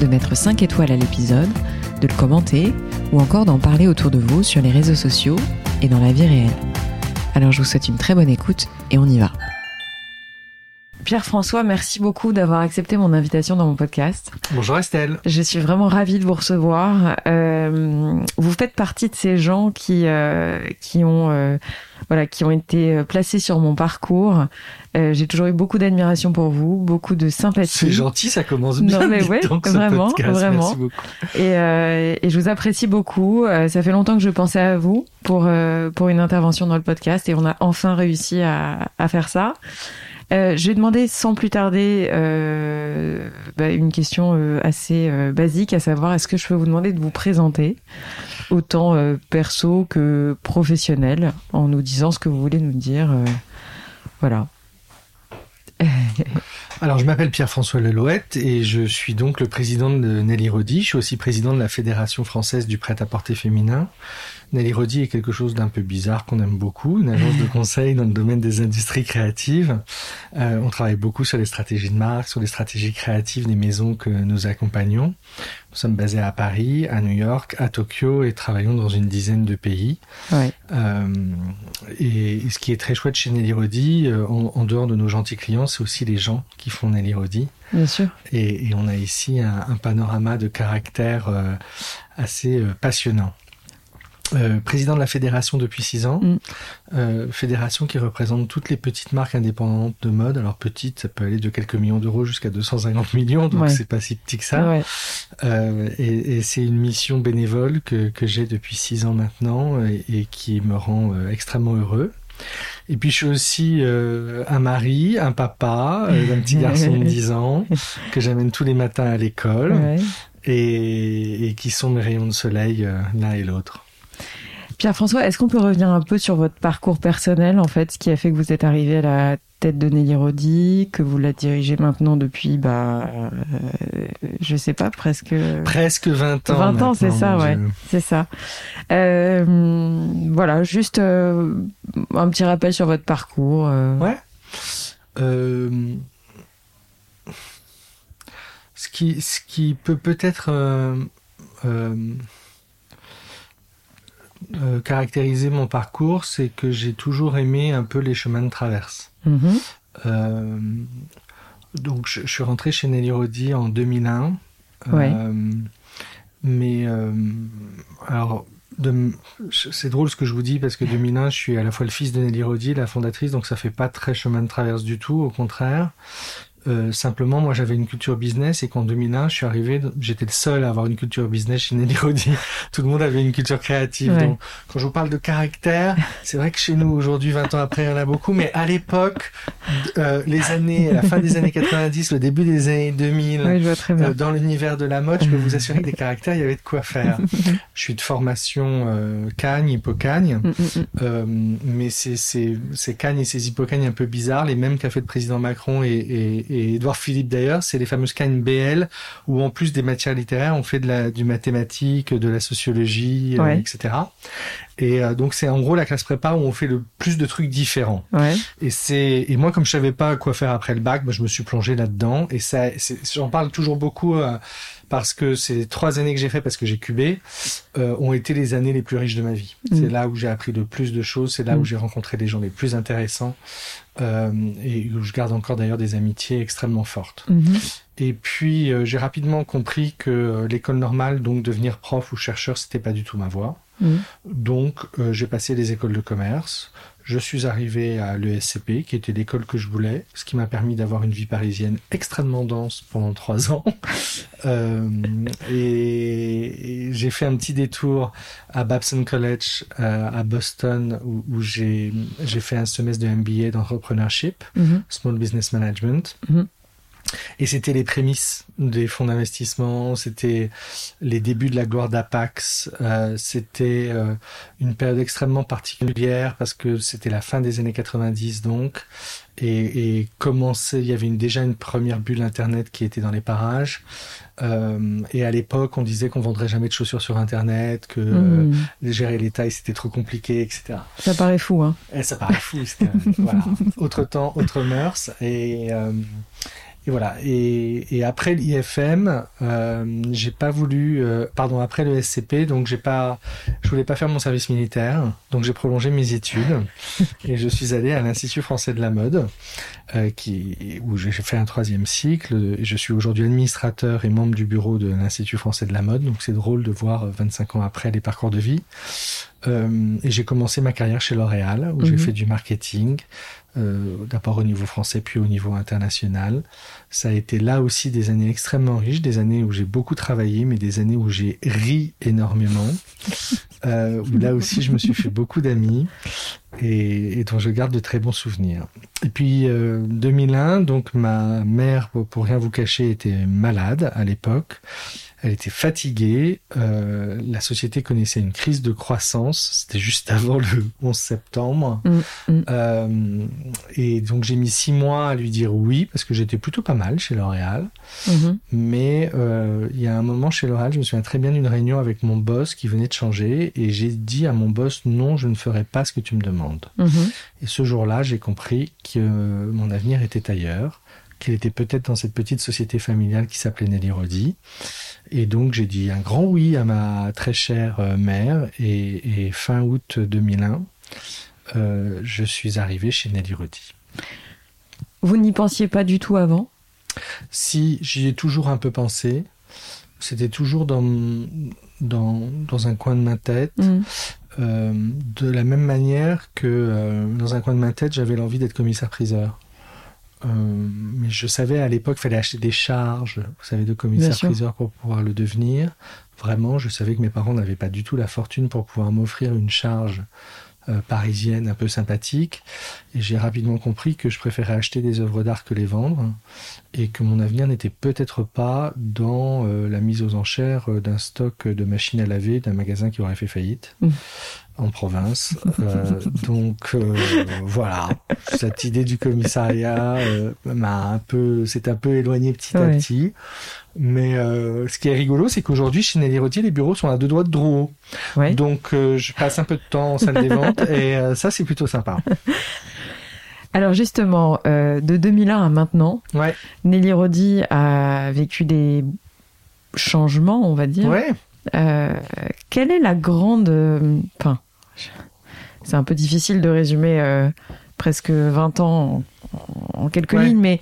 de mettre 5 étoiles à l'épisode, de le commenter ou encore d'en parler autour de vous sur les réseaux sociaux et dans la vie réelle. Alors je vous souhaite une très bonne écoute et on y va. Pierre-François, merci beaucoup d'avoir accepté mon invitation dans mon podcast. Bonjour Estelle. Je suis vraiment ravie de vous recevoir. Euh, vous faites partie de ces gens qui euh, qui ont euh, voilà qui ont été placés sur mon parcours. Euh, J'ai toujours eu beaucoup d'admiration pour vous, beaucoup de sympathie. C'est gentil, ça commence bien. Non mais ouais, donc, ce vraiment, podcast. vraiment. Merci. Et, euh, et je vous apprécie beaucoup. Euh, ça fait longtemps que je pensais à vous pour euh, pour une intervention dans le podcast et on a enfin réussi à, à faire ça. Euh, je vais demander sans plus tarder euh, bah, une question euh, assez basique, à savoir est-ce que je peux vous demander de vous présenter autant perso que professionnel en nous disant ce que vous voulez nous dire. voilà. Alors, je m'appelle Pierre-François Lelouette et je suis donc le président de Nelly Rodi. Je suis aussi président de la Fédération française du prêt-à-porter féminin. Nelly Rodi est quelque chose d'un peu bizarre qu'on aime beaucoup, une agence de conseil dans le domaine des industries créatives. Euh, on travaille beaucoup sur les stratégies de marque, sur les stratégies créatives des maisons que nous accompagnons. Nous sommes basés à Paris, à New York, à Tokyo et travaillons dans une dizaine de pays. Ouais. Euh, et, et ce qui est très chouette chez Nelly Rodi, euh, en, en dehors de nos gentils clients, c'est aussi les gens qui font Nelly Rodi. Bien sûr. Et, et on a ici un, un panorama de caractère euh, assez euh, passionnant. Euh, président de la fédération depuis six ans, Mm. euh, fédération qui représente toutes les petites marques indépendantes de mode. Alors petites, ça peut aller de quelques millions d'euros jusqu'à 250 millions, donc Ouais. c'est pas si petit que ça. Ouais. Euh, et et c'est une mission bénévole que, que j'ai depuis six ans maintenant et, et qui me rend extrêmement heureux. Et puis je suis aussi euh, un mari, un papa euh, d'un petit garçon de 10 ans que j'amène tous les matins à l'école Ouais. et, et qui sont mes rayons de soleil euh, l'un et l'autre. Pierre-François, est-ce qu'on peut revenir un peu sur votre parcours personnel, en fait, ce qui a fait que vous êtes arrivé à la tête de Nelly Rodi, que vous la dirigez maintenant depuis, bah, euh, je sais pas, presque Presque 20 ans. 20 ans, c'est ça, ouais. C'est ça. Euh, voilà, juste euh, un petit rappel sur votre parcours. euh. Ouais. Ce qui, ce qui peut peut-être euh, caractériser mon parcours, c'est que j'ai toujours aimé un peu les chemins de traverse. Mhm. Euh, donc, je, je suis rentré chez Nelly Rodi en 2001. Ouais. Euh, mais euh, alors, c'est drôle ce que je vous dis parce que 2001, je suis à la fois le fils de Nelly Rodi, la fondatrice, donc ça fait pas très chemin de traverse du tout, au contraire. Euh, simplement, moi, j'avais une culture business et qu'en 2001, je suis arrivé, j'étais le seul à avoir une culture business chez Nelly Rodi. Tout le monde avait une culture créative. Ouais. Donc, quand je vous parle de caractère, c'est vrai que chez nous, aujourd'hui, 20 ans après, il y en a beaucoup, mais à l'époque, euh, les années, la fin des années 90, le début des années 2000, Oui, je vois très bien. euh, dans l'univers de la mode, je peux vous assurer que des caractères, il y avait de quoi faire. je suis de formation euh, cagne, hippocagne, Mm, mm, mm. euh, mais c'est ces ces cagnes et ces hippocagnes un peu bizarres, les mêmes qu'a fait le président Macron et, et, et Édouard Philippe d'ailleurs, c'est les fameuses cagnes BL, où en plus des matières littéraires, on fait de la, du mathématique, de la sociologie, euh, etc. Et euh, donc c'est en gros la classe prépa où on fait le plus de trucs différents. Ouais. Et c'est et moi comme je savais pas quoi faire après le bac, moi je me suis plongé là-dedans et ça j'en parle toujours beaucoup euh, parce que ces trois années que j'ai fait parce que j'ai cubé euh, ont été les années les plus riches de ma vie. Mm. C'est là où j'ai appris le plus de choses, c'est là Mm. où j'ai rencontré les gens les plus intéressants euh, et où je garde encore d'ailleurs des amitiés extrêmement fortes. Mhm. Et puis euh, j'ai rapidement compris que euh, l'école normale, donc devenir prof ou chercheur, c'était pas du tout ma voie. Mhm. Donc, j'ai passé les écoles de commerce. Je suis arrivé à l'ESCP, qui était l'école que je voulais, ce qui m'a permis d'avoir une vie parisienne extrêmement dense pendant trois ans. Euh, et, et j'ai fait un petit détour à Babson College euh, à Boston, où, où j'ai j'ai fait un semestre de MBA d'entrepreneurship, Mhm. Small Business Management. Mhm. Et c'était les prémices des fonds d'investissement, c'était les débuts de la gloire d'Apax, euh, c'était euh, une période extrêmement particulière parce que c'était la fin des années 90 donc, et, et commençait, il y avait une, déjà une première bulle Internet qui était dans les parages. Euh, et à l'époque, on disait qu'on vendrait jamais de chaussures sur Internet, que Mmh. gérer les tailles c'était trop compliqué, etc. Ça paraît fou, hein. Et ça paraît fou, c'était voilà, autre temps, autre mœurs. Et, et voilà. Et, et après l'IFM, euh, j'ai pas voulu, euh, pardon, après le SCP, donc j'ai pas, je voulais pas faire mon service militaire, donc j'ai prolongé mes études et je suis allé à l'Institut français de la mode, euh, qui où j'ai fait un troisième cycle. Et je suis aujourd'hui administrateur et membre du bureau de l'Institut français de la mode, donc c'est drôle de voir euh, 25 ans après les parcours de vie. Euh, et j'ai commencé ma carrière chez L'Oréal, où j'ai Mhm. fait du marketing, euh, d'abord au niveau français, puis au niveau international. Ça a été là aussi des années extrêmement riches, des années où j'ai beaucoup travaillé, mais des années où j'ai ri énormément. Euh, où là aussi, je me suis fait beaucoup d'amis et, et dont je garde de très bons souvenirs. Et puis euh, 2001, donc ma mère, pour, pour rien vous cacher, était malade à l'époque. Elle était fatiguée. euh, la société connaissait une crise de croissance. C'était juste avant le 11 septembre. Mm, mm. Euh, et donc j'ai mis six mois à lui dire oui parce que j'étais plutôt pas mal chez L'Oréal. Mhm. Mais euh, il y a un moment chez L'Oréal, je me souviens très bien d'une réunion avec mon boss qui venait de changer et j'ai dit à mon boss non, je ne ferai pas ce que tu me demandes. Mhm. Et ce jour-là, j'ai compris que mon avenir était ailleurs, qu'il était peut-être dans cette petite société familiale qui s'appelait Nelly Rodi. Et donc j'ai dit un grand oui à ma très chère euh, mère et, et fin août 2001, euh, je suis arrivé chez Nelly Rodi. Vous n'y pensiez pas du tout avant? Si j'y ai toujours un peu pensé, c'était toujours dans, dans, dans un coin de ma tête. Mhm. Euh, de la même manière que euh, dans un coin de ma tête, j'avais l'envie d'être commissaire-priseur. Euh, mais je savais à l'époque qu'il fallait acheter des charges, vous savez, de commissaire-priseur pour pouvoir le devenir. Vraiment, je savais que mes parents n'avaient pas du tout la fortune pour pouvoir m'offrir une charge euh, parisienne un peu sympathique. Et j'ai rapidement compris que je préférais acheter des œuvres d'art que les vendre et que mon avenir n'était peut-être pas dans euh, la mise aux enchères euh, d'un stock de machines à laver d'un magasin qui aurait fait faillite Mm. En province. Euh, donc euh, voilà, cette idée du commissariat euh, m'a un peu, s'est un peu éloigné petit à petit. Mais ce qui est rigolo, c'est qu'aujourd'hui chez Nelly Rotier, les bureaux sont à deux doigts de Drouot. Ouais. Donc je passe un peu de temps en salle des ventes et ça c'est plutôt sympa. Alors justement, de 2001 à maintenant, Ouais, Nelly Rodi a vécu des changements, on va dire. ouais. Euh, quelle est la grande... euh, Enfin, c'est un peu difficile de résumer euh, presque 20 ans en, en quelques Ouais. lignes, mais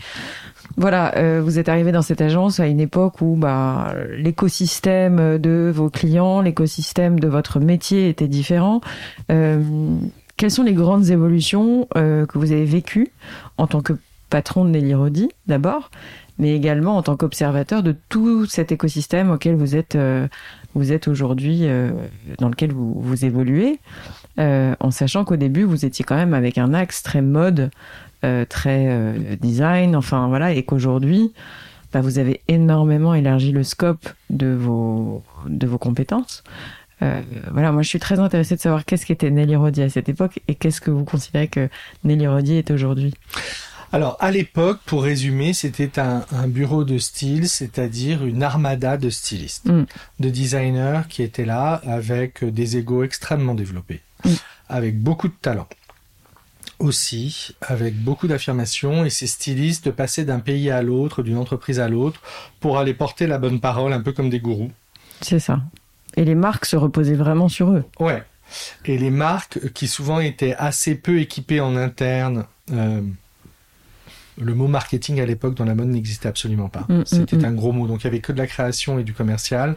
voilà, euh, vous êtes arrivé dans cette agence à une époque où bah, l'écosystème de vos clients, l'écosystème de votre métier était différent. Quelles sont les grandes évolutions que vous avez vécues en tant que patron de Nelly Rodi, d'abord, mais également en tant qu'observateur de tout cet écosystème auquel vous êtes, euh, vous êtes aujourd'hui, euh, dans lequel vous, évoluez, euh, en sachant qu'au début, vous étiez quand même avec un axe très mode, euh, très design, enfin voilà, et qu'aujourd'hui, bah, vous avez énormément élargi le scope de vos, de vos compétences. Voilà, moi je suis très intéressée de savoir qu'est-ce qu'était Nelly Rodi à cette époque et qu'est-ce que vous considérez que Nelly Rodi est aujourd'hui. Alors, à l'époque, pour résumer, c'était un, un bureau de style, c'est-à-dire une armada de stylistes, Mm. de designers qui étaient là avec des égos extrêmement développés, Mm. avec beaucoup de talent. Aussi, avec beaucoup d'affirmation, et ces stylistes de passer d'un pays à l'autre, d'une entreprise à l'autre, pour aller porter la bonne parole, un peu comme des gourous. C'est ça. Et les marques se reposaient vraiment sur eux. Ouais. Et les marques qui souvent étaient assez peu équipées en interne. euh, le mot marketing à l'époque dans la mode n'existait absolument pas. Mm, mm, C'était mm. un gros mot. Donc il y avait que de la création et du commercial.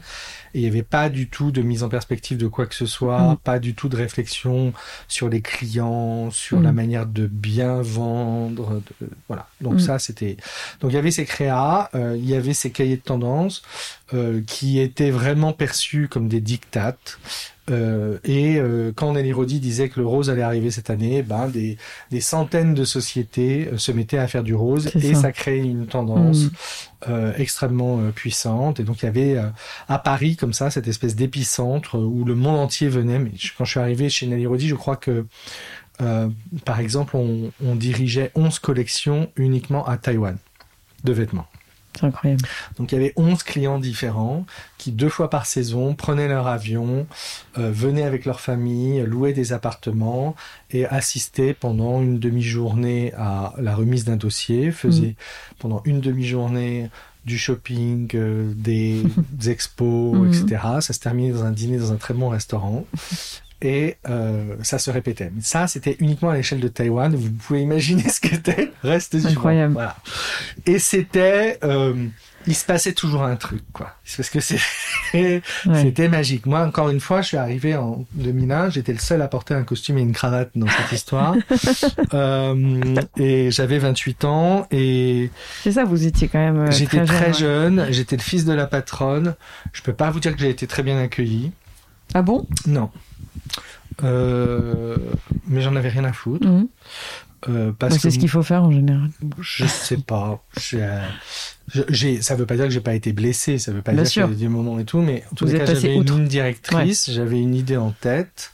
Et il n'y avait pas du tout de mise en perspective de quoi que ce soit, Mm. pas du tout de réflexion sur les clients, sur Mm. la manière de bien vendre. de- voilà. Donc Mm. ça, c'était. Donc il y avait ces créas, euh, il y avait ces cahiers de tendance euh, qui étaient vraiment perçus comme des dictates. Euh, et euh, quand Nelly Rodi disait que le rose allait arriver cette année, ben des, des centaines de sociétés euh, se mettaient à faire du rose et ça, crée une tendance mm. extrêmement puissante. Et donc il y avait à Paris comme ça cette espèce d'épicentre où le monde entier venait. Mais quand je suis arrivé chez Nelly Rodi, je crois que par exemple on, on dirigeait 11 collections uniquement à Taïwan de vêtements. C'est incroyable. Donc il y avait 11 clients différents qui deux fois par saison prenaient leur avion, euh, venaient avec leur famille, louaient des appartements et assistaient pendant une demi-journée à la remise d'un dossier, faisaient mm. pendant une demi-journée du shopping, euh, des, expos, mm. etc. Ça se terminait dans un dîner dans un très bon restaurant et euh, ça se répétait. Mais ça, c'était uniquement à l'échelle de Taïwan. Vous pouvez imaginer ce qu'était le reste du Incroyable. Voilà. Et c'était, euh, il se passait toujours un truc, quoi. Parce que c'était magique. Moi, encore une fois, je suis arrivé en 2001. J'étais le seul à porter un costume et une cravate dans cette histoire. euh, et j'avais 28 ans et. C'est ça, vous étiez quand même. J'étais très, jeune. J'étais le fils de la patronne. Je peux pas vous dire que j'ai été très bien accueilli. Ah bon? Non. Euh, mais j'en avais rien à foutre. Euh, parce c'est ce qu'il faut faire en général. Je sais pas. J'ai, ça veut pas dire que j'ai pas été blessé, ça veut pas dire qu'il y a des moments et tout, mais en tout cas, j'avais une ligne directrice, j'avais une idée en tête.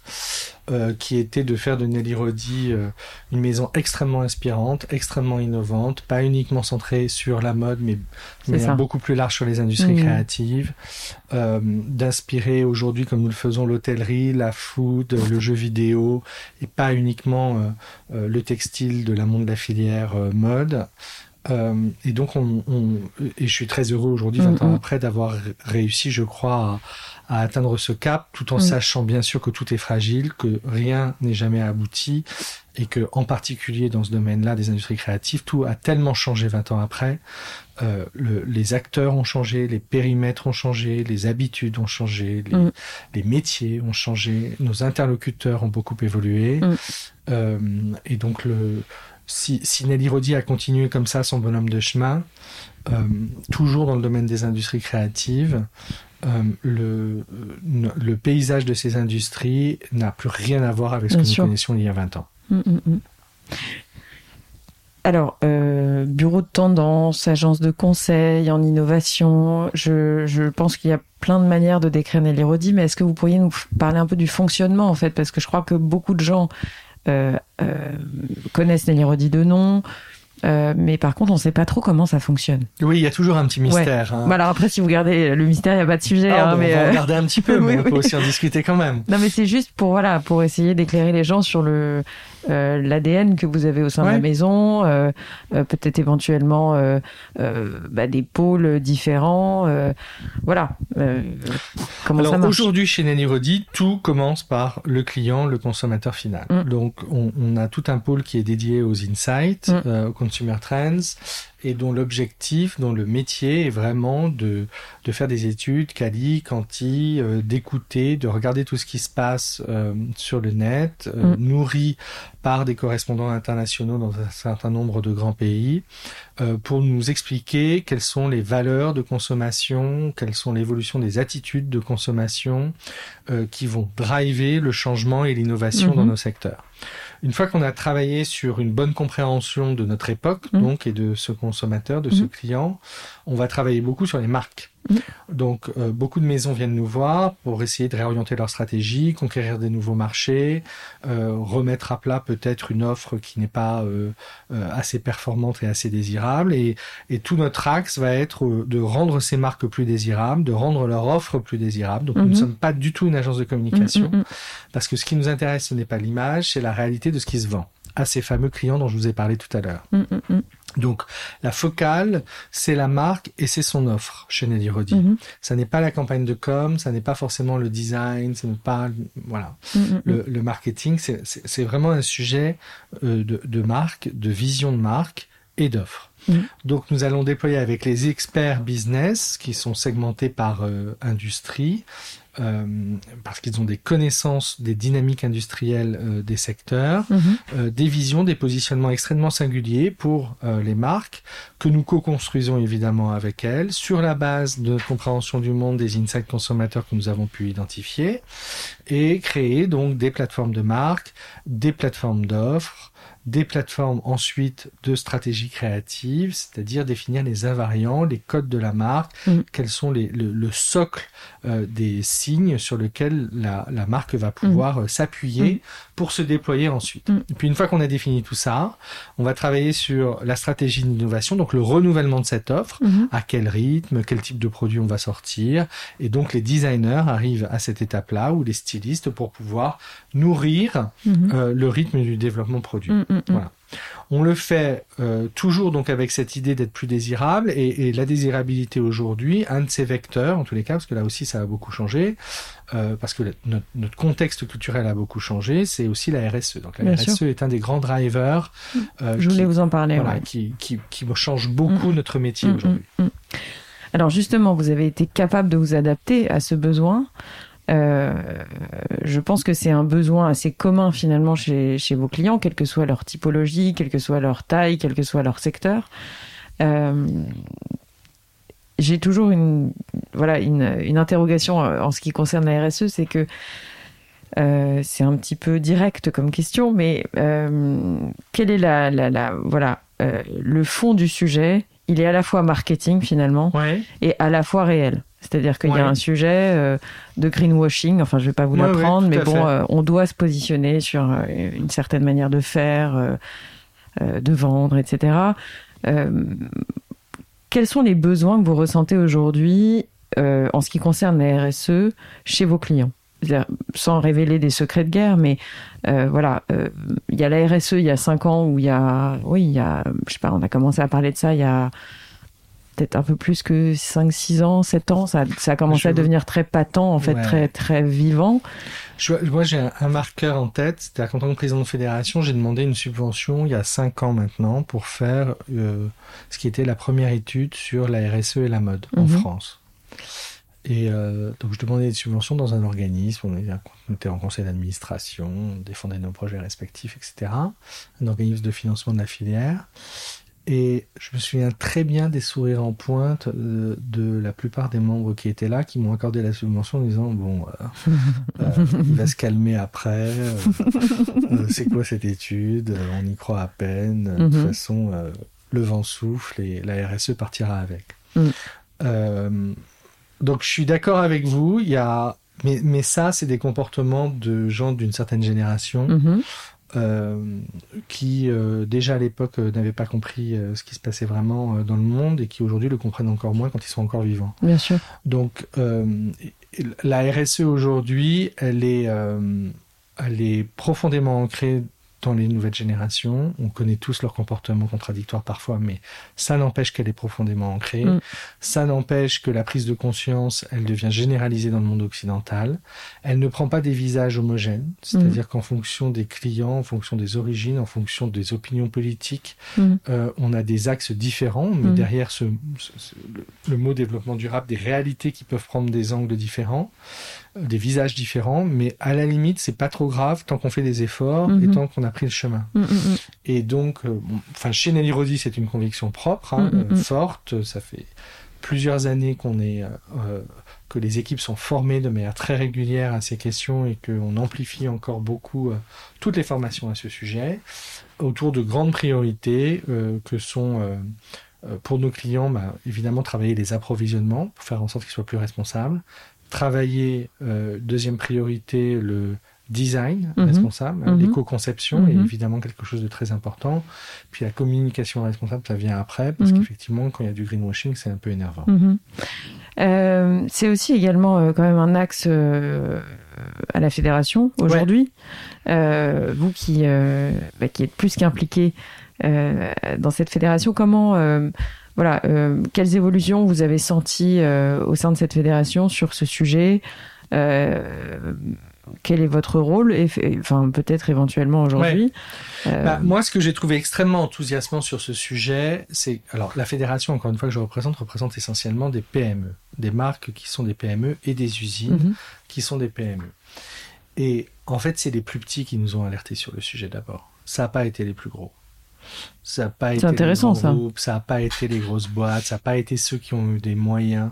Euh, qui était de faire de Nelly Rodi euh, une maison extrêmement inspirante, extrêmement innovante, pas uniquement centrée sur la mode, mais, beaucoup plus large sur les industries mmh. créatives, euh, d'inspirer aujourd'hui, comme nous le faisons, l'hôtellerie, la food, le jeu vidéo, et pas uniquement le textile de la monde de la filière mode. et donc, on, et je suis très heureux aujourd'hui, 20 mmh, ans mmh. après, d'avoir réussi, je crois, à, atteindre ce cap, tout en mm. sachant bien sûr que tout est fragile, que rien n'est jamais abouti, et que en particulier dans ce domaine-là des industries créatives, tout a tellement changé 20 ans après. Euh, le, les acteurs ont changé, les périmètres ont changé, les habitudes ont changé, les, mm. les métiers ont changé, nos interlocuteurs ont beaucoup évolué, mm. euh, et donc le si, si Nelly Rodi a continué comme ça son bonhomme de chemin, euh, toujours dans le domaine des industries créatives, euh, le, le, paysage de ces industries n'a plus rien à voir avec ce que nous connaissions il y a 20 ans. Mm, mm, mm. Alors, euh, bureau de tendance, agence de conseil en innovation, je, je pense qu'il y a plein de manières de décrire Nelly Rodi, mais est-ce que vous pourriez nous parler un peu du fonctionnement en fait? Parce que je crois que beaucoup de gens euh, connaissent Nelly Rodi de nom, euh, mais par contre, on ne sait pas trop comment ça fonctionne. Oui, il y a toujours un petit mystère. Hein. Bah alors après, si vous gardez le mystère, il n'y a pas de sujet. Ah, hein, mais on va euh... regarder un petit peu, mais on peut aussi en discuter quand même. Non, mais c'est juste pour voilà, pour essayer d'éclairer les gens sur le euh, l'ADN que vous avez au sein de la maison, euh, peut-être éventuellement bah, des pôles différents. voilà. comment Alors, Aujourd'hui, chez Nanny Rodi, tout commence par le client, le consommateur final. Mm. Donc, on, on, a tout un pôle qui est dédié aux insights, mm. Consumer trends, et dont l'objectif, dont le métier est vraiment de, de faire des études quali, quanti, euh, d'écouter, de regarder tout ce qui se passe euh, sur le net, euh, mm. nourri par des correspondants internationaux dans un certain nombre de grands pays, pour nous expliquer quelles sont les valeurs de consommation, quelles sont l'évolution des attitudes de consommation qui vont driver le changement et l'innovation dans mm-hmm. nos secteurs. Une fois qu'on a travaillé sur une bonne compréhension de notre époque, mmh. donc, et de ce consommateur, de ce mmh. client, on va travailler beaucoup sur les marques. Mm. Donc, euh, beaucoup de maisons viennent nous voir pour essayer de réorienter leur stratégie, conquérir des nouveaux marchés, euh, remettre à plat peut-être une offre qui n'est pas euh, assez performante et assez désirable. Et, tout notre axe va être de rendre ces marques plus désirables, de rendre leur offre plus désirable. Donc, nous ne mm-hmm. sommes pas du tout une agence de communication, mm, mm, parce que ce qui nous intéresse, ce n'est pas l'image, c'est la réalité de ce qui se vend à ces fameux clients dont je vous ai parlé tout à l'heure. Donc la focale, c'est la marque et c'est son offre chez Nelly Rodi. Mm-hmm. Ça n'est pas la campagne de com, ça n'est pas forcément le design, ce n'est pas voilà mm-hmm. le, marketing. C'est vraiment un sujet euh, de, de, marque, de vision de marque et d'offres. Mhm. Donc nous allons déployer avec les experts business qui sont segmentés par euh, industrie, euh, parce qu'ils ont des connaissances des dynamiques industrielles euh, des secteurs, Mhm. euh, des visions, des positionnements extrêmement singuliers pour les marques que nous co-construisons évidemment avec elles sur la base de compréhension du monde des insights consommateurs que nous avons pu identifier et créer donc des plateformes de marque, des plateformes d'offres, des plateformes ensuite de stratégie créative, c'est-à-dire définir les invariants, les codes de la marque, Mhm. quels sont les, le, le socle euh, des signes sur lesquels la, la marque va pouvoir euh, s'appuyer Mhm. pour se déployer ensuite. Et puis une fois qu'on a défini tout ça, on va travailler sur la stratégie d'innovation, donc le renouvellement de cette offre, Mhm. à quel rythme, quel type de produit on va sortir. Et donc les designers arrivent à cette étape-là, ou les stylistes, pour pouvoir nourrir Mhm. euh, le rythme du développement produit. Mhm. Voilà. On le fait euh, toujours donc avec cette idée d'être plus désirable et, et la désirabilité aujourd'hui, un de ces vecteurs en tous les cas, parce que là aussi ça a beaucoup changé, euh, parce que la- notre, notre contexte culturel a beaucoup changé, c'est aussi la RSE. Donc la Bien RSE sûr. est un des grands drivers euh, Je voulais qui, vous en parler. voilà, ouais. qui, qui, qui change beaucoup Mm. notre métier Mm, aujourd'hui. mm, mm. Alors justement, vous avez été capable de vous adapter à ce besoin. Euh, je pense que c'est un besoin assez commun finalement chez, chez vos clients, quelle que soit leur typologie, quelle que soit leur taille, quel que soit leur secteur. Euh, J'ai toujours une, voilà, une, une interrogation en ce qui concerne la RSE, c'est que euh, c'est un petit peu direct comme question, mais quel est la, la, la voilà le fond du sujet? Il est à la fois marketing finalement Ouais. et à la fois réel. C'est-à-dire qu'il y a un sujet euh, de greenwashing, enfin je vais pas vous Ouais, l'apprendre, mais bon, euh, on doit se positionner sur euh, une certaine manière de faire, de vendre, etc. Quels sont les besoins que vous ressentez aujourd'hui en ce qui concerne la RSE chez vos clients? Sans révéler des secrets de guerre, mais euh, voilà, euh, il y a la RSE il y a cinq ans où il y a, oui, il y a, je sais pas, on a commencé à parler de ça il y a peut-être un peu plus que 5, 6 ans, 7 ans, ça, ça a commencé Je- à devenir très patent, en fait, Ouais. très, très vivant. Je- moi, j'ai un, un marqueur en tête. C'est-à-dire qu'en tant que président de fédération, j'ai demandé une subvention il y a cinq ans maintenant pour faire euh, ce qui était la première étude sur la RSE et la mode en Mhm. France. Et euh, donc, je demandais une subvention dans un organisme. On était en conseil d'administration, on défendait nos projets respectifs, etc. Un organisme de financement de la filière. Et je me souviens très bien des sourires en pointe euh, de la plupart des membres qui étaient là, qui m'ont accordé la subvention en disant bon, euh, euh, il va se calmer après. euh, c'est quoi cette étude On y croit à peine. De toute Mhm. façon, le vent souffle et la RSE partira avec. Euh, donc je suis d'accord avec vous. Il y a, mais, mais ça, c'est des comportements de gens d'une certaine génération Mhm. Euh, qui euh, déjà à l'époque euh, n'avaient pas compris euh, ce qui se passait vraiment dans le monde et qui aujourd'hui le comprennent encore moins quand ils sont encore vivants. Bien sûr. Donc la RSE aujourd'hui, elle est, elle est profondément ancrée dans les nouvelles générations. On connaît tous leurs comportements contradictoires parfois, mais ça n'empêche qu'elle est profondément ancrée. Mm. Ça n'empêche que la prise de conscience, elle devient généralisée dans le monde occidental. Elle ne prend pas des visages homogènes, c'est-à-dire qu'en fonction des clients, en fonction des origines, en fonction des opinions politiques, Mm. euh, on a des axes différents, mais Mm. derrière ce, ce- ce- le, le mot développement durable, des réalités qui peuvent prendre des angles différents, des visages différents, mais à la limite, c'est pas trop grave tant qu'on fait des efforts et Mhm. tant qu'on a pris le chemin. Mm, mm, mm. Et donc, euh, enfin, chez Nelly Rodi, c'est une conviction propre, hein, Mm, euh, forte. Ça fait plusieurs années qu'on est, euh, que les équipes sont formées de manière très régulière à ces questions et qu'on amplifie encore beaucoup toutes les formations à ce sujet autour de grandes priorités que sont pour nos clients, bah, évidemment, travailler les approvisionnements pour faire en sorte qu'ils soient plus responsables. Travailler, euh, deuxième priorité, le design Mhm. responsable, Mhm. l'éco-conception est Mhm. évidemment quelque chose de très important. Puis la communication responsable, ça vient après, parce qu'effectivement, quand il y a du greenwashing, c'est un peu énervant. Euh, c'est aussi également euh, quand même un axe euh, à la fédération aujourd'hui. Vous qui, bah, qui êtes plus qu'impliqué dans cette fédération, comment, voilà, euh, quelles évolutions vous avez senties euh, au sein de cette fédération sur ce sujet Euh, quel est votre rôle et, enfin peut-être éventuellement aujourd'hui. Bah, moi, ce que j'ai trouvé extrêmement enthousiasmant sur ce sujet, c'est alors la fédération, encore une fois que je représente, représente essentiellement des PME, des marques qui sont des PME et des usines mhm. qui sont des PME. Et en fait, c'est les plus petits qui nous ont alertés sur le sujet d'abord. Ça n'a pas été les plus gros. Ça n'a pas été intéressant, les groupes, ça n'a pas été les grosses boîtes, ça n'a pas été ceux qui ont eu des moyens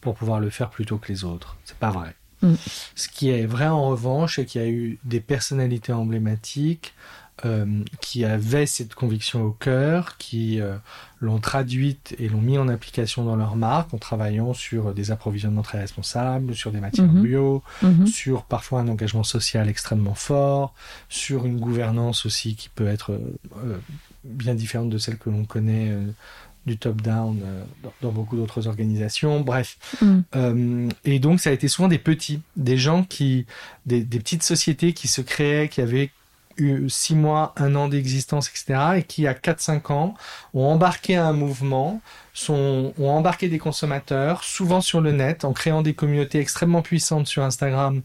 pour pouvoir le faire plutôt que les autres. C'est pas vrai. Mm. Ce qui est vrai en revanche, c'est qu'il y a eu des personnalités emblématiques euh, qui avaient cette conviction au cœur, qui euh, l'ont traduite et l'ont mis en application dans leur marque en travaillant sur des approvisionnements très responsables, sur des matières mhm. bio, mhm. sur parfois un engagement social extrêmement fort, sur une gouvernance aussi qui peut être euh, bien différente de celle que l'on connaît du top-down dans, beaucoup d'autres organisations. Bref. Mm. et donc, ça a été souvent des petits, des gens qui, des, des, petites sociétés qui se créaient, qui avaient eu six mois, un an d'existence, etc., et qui, à 4-5 ans, ont embarqué un mouvement, sont, ont embarqué des consommateurs, souvent sur le net, en créant des communautés extrêmement puissantes sur Instagram,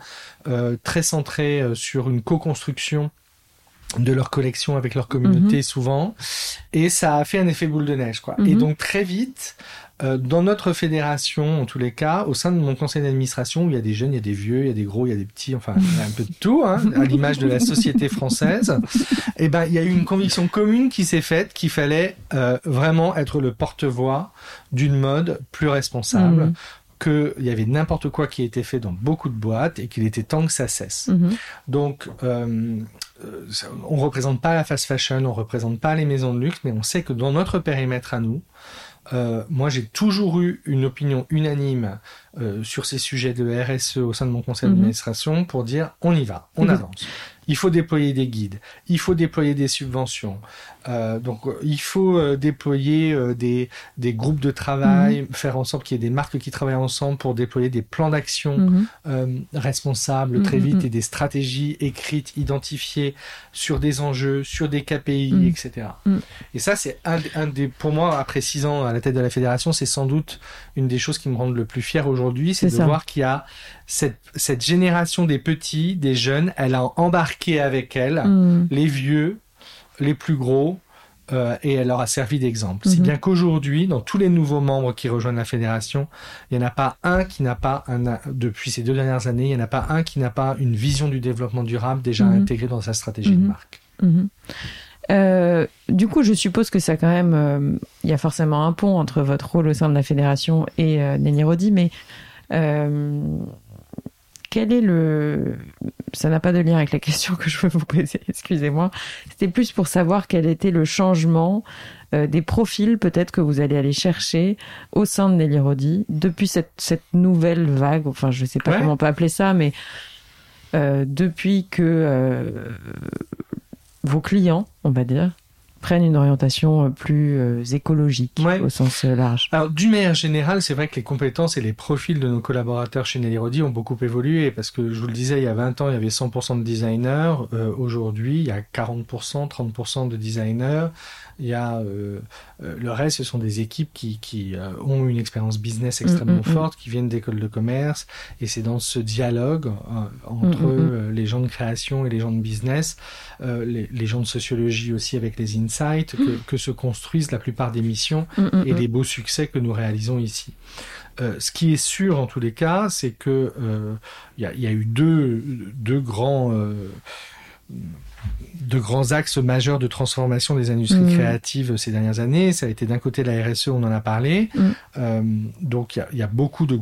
euh, très centrées euh, sur une co-construction de leur collection avec leur communauté mhm. souvent et ça a fait un effet boule de neige quoi et mhm. donc très vite euh, dans notre fédération, en tous les cas, au sein de mon conseil d'administration, où il y a des jeunes, il y a des vieux, il y a des gros, il y a des petits, enfin, il y a un peu de tout, hein, à l'image de la société française, et eh ben, il y a eu une conviction commune qui s'est faite qu'il fallait euh, vraiment être le porte-voix d'une mode plus responsable. Mmh. Qu'il y avait n'importe quoi qui était fait dans beaucoup de boîtes et qu'il était temps que ça cesse. Mmh. Donc, euh, on représente pas la fast fashion, on représente pas les maisons de luxe, mais on sait que dans notre périmètre à nous, euh, moi, j'ai toujours eu une opinion unanime euh, sur ces sujets de RSE au sein de mon conseil mhm. d'administration pour dire on y va, on mhm. avance. Il faut déployer des guides, il faut déployer des subventions, euh, donc il faut euh, déployer euh, des, des groupes de travail, mhm. faire en sorte qu'il y ait des marques qui travaillent ensemble pour déployer des plans d'action mhm. responsables très mhm, vite et des stratégies écrites, identifiées sur des enjeux, sur des KPI, etc. Et ça, c'est un, un, des, pour moi, après six ans à la tête de la fédération, c'est sans doute une des choses qui me rendent le plus fier aujourd'hui, c'est de voir qu'il y a cette, cette génération des petits, des jeunes, elle a embarqué avec elle les vieux, les plus gros, euh, et elle leur a servi d'exemple. Si mhm. bien qu'aujourd'hui, dans tous les nouveaux membres qui rejoignent la fédération, il n'y en a pas un qui n'a pas, un, depuis ces deux dernières années, il n'y en a pas un qui n'a pas une vision du développement durable déjà mhm. intégrée dans sa stratégie de mhm. marque. Euh, du coup, je suppose que ça quand même, euh, il y a forcément un pont entre votre rôle au sein de la fédération et Nelly Rodi, mais quel est le... Ça n'a pas de lien avec la question que je veux vous poser, excusez-moi. C'était plus pour savoir quel était le changement euh, des profils peut-être que vous allez aller chercher au sein de Nelly Rodi depuis cette, cette nouvelle vague, enfin je ne sais pas comment on peut appeler ça, mais euh, depuis que euh, vos clients, on va dire, prennent une orientation euh, plus euh, écologique au sens euh, large. Alors, d'une manière générale, c'est vrai que les compétences et les profils de nos collaborateurs chez Nelly Rodi ont beaucoup évolué parce que je vous le disais, il y a 20 ans, il y avait 100% de designers. Aujourd'hui, il y a 40%, 30% de designers. Il y a euh, le reste, ce sont des équipes qui, qui euh, ont une expérience business mm, extrêmement mm, mm. forte, qui viennent d'écoles de commerce, et c'est dans ce dialogue entre les gens de création et les gens de business, les, les, gens de sociologie aussi avec les que, que se construisent la plupart des missions et les beaux succès que nous réalisons ici. Euh, ce qui est sûr en tous les cas, c'est que il y, y, a eu deux, deux grands de grands axes majeurs de transformation des industries mm. créatives ces dernières années. Ça a été d'un côté la RSE, on en a parlé. Mm. Euh, donc il y, a beaucoup de,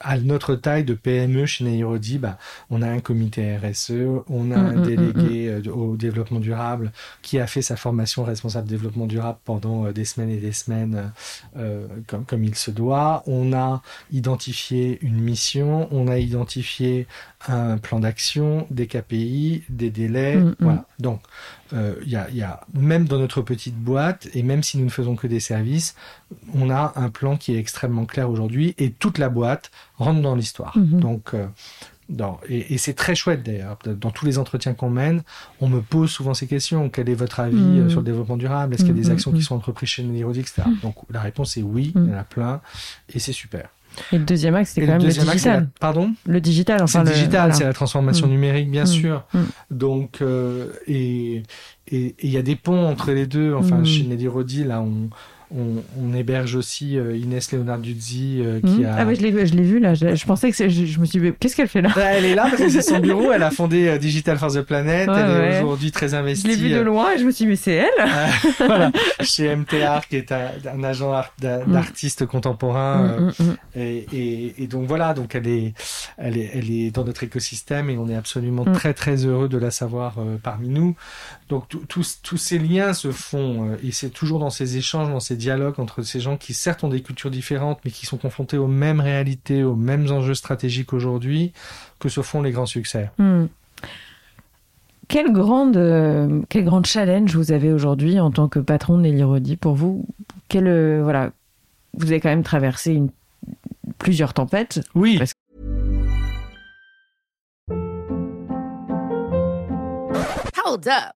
à notre taille de PME chez Neirodi, bah, on a un comité RSE, on a mm, un délégué euh, au développement durable qui a fait sa formation responsable développement durable pendant euh, des semaines et des semaines comme, comme il se doit. On a identifié une mission, on a identifié un plan d'action, des KPI, des délais. Mm, mm. voilà. Donc, euh, il y, a, y, a, même dans notre petite boîte, et même si nous ne faisons que des services, on a un plan qui est extrêmement clair aujourd'hui, et toute la boîte rentre dans l'histoire. Mm-hmm. Donc, euh, dans, et, et c'est très chouette d'ailleurs. Dans tous les entretiens qu'on mène, on me pose souvent ces questions. Quel est votre avis euh, mm. sur le développement durable? Est-ce qu'il y a des actions qui sont entreprises chez Nérodi, etc. Donc la réponse est oui, il y en a plein, et c'est super. Et le deuxième axe, Et quand même le c'est la- digital. pardon Le digital, enfin C'est le digital, voilà. c'est la transformation Mm. numérique, bien Mm. sûr. Mm. Donc, euh, et et et il y a des ponts entre les deux. Enfin, chez Nelly Rodi, là, on, on, on héberge aussi euh, Inès Leonarduzzi euh, qui Hmm. a. Ah ouais, je l'ai je l'ai vu là. Je, je pensais que c'est- je, je me suis dit, qu'est-ce qu'elle fait là? Bah, elle est là parce que c'est son bureau. Elle a fondé euh, Digital for the Planet. Ouais, elle est aujourd'hui très Je investie. l'ai vu de euh, loin et je me suis dit, mais c'est elle? Euh, voilà, chez MTR, qui est un, un agent art- d'a- Mm. d'artistes contemporains. euh, Mm, mm, mm. Et, et, et donc voilà, donc elle est, elle est, elle est dans notre écosystème et on est absolument très très heureux de la savoir parmi nous. Donc tous tous ces liens se font et c'est toujours dans ces échanges, dans ces dialogues entre ces gens qui certes ont des cultures différentes, mais qui sont confrontés aux mêmes réalités, aux mêmes enjeux stratégiques aujourd'hui, que se font les grands succès. Hmm. Quelle grande, euh, quel grand challenge vous avez aujourd'hui en tant que patron de Nelly Rodi pour vous? Quel, euh, voilà, vous avez quand même traversé une- plusieurs tempêtes. Oui. Parce- Hold up.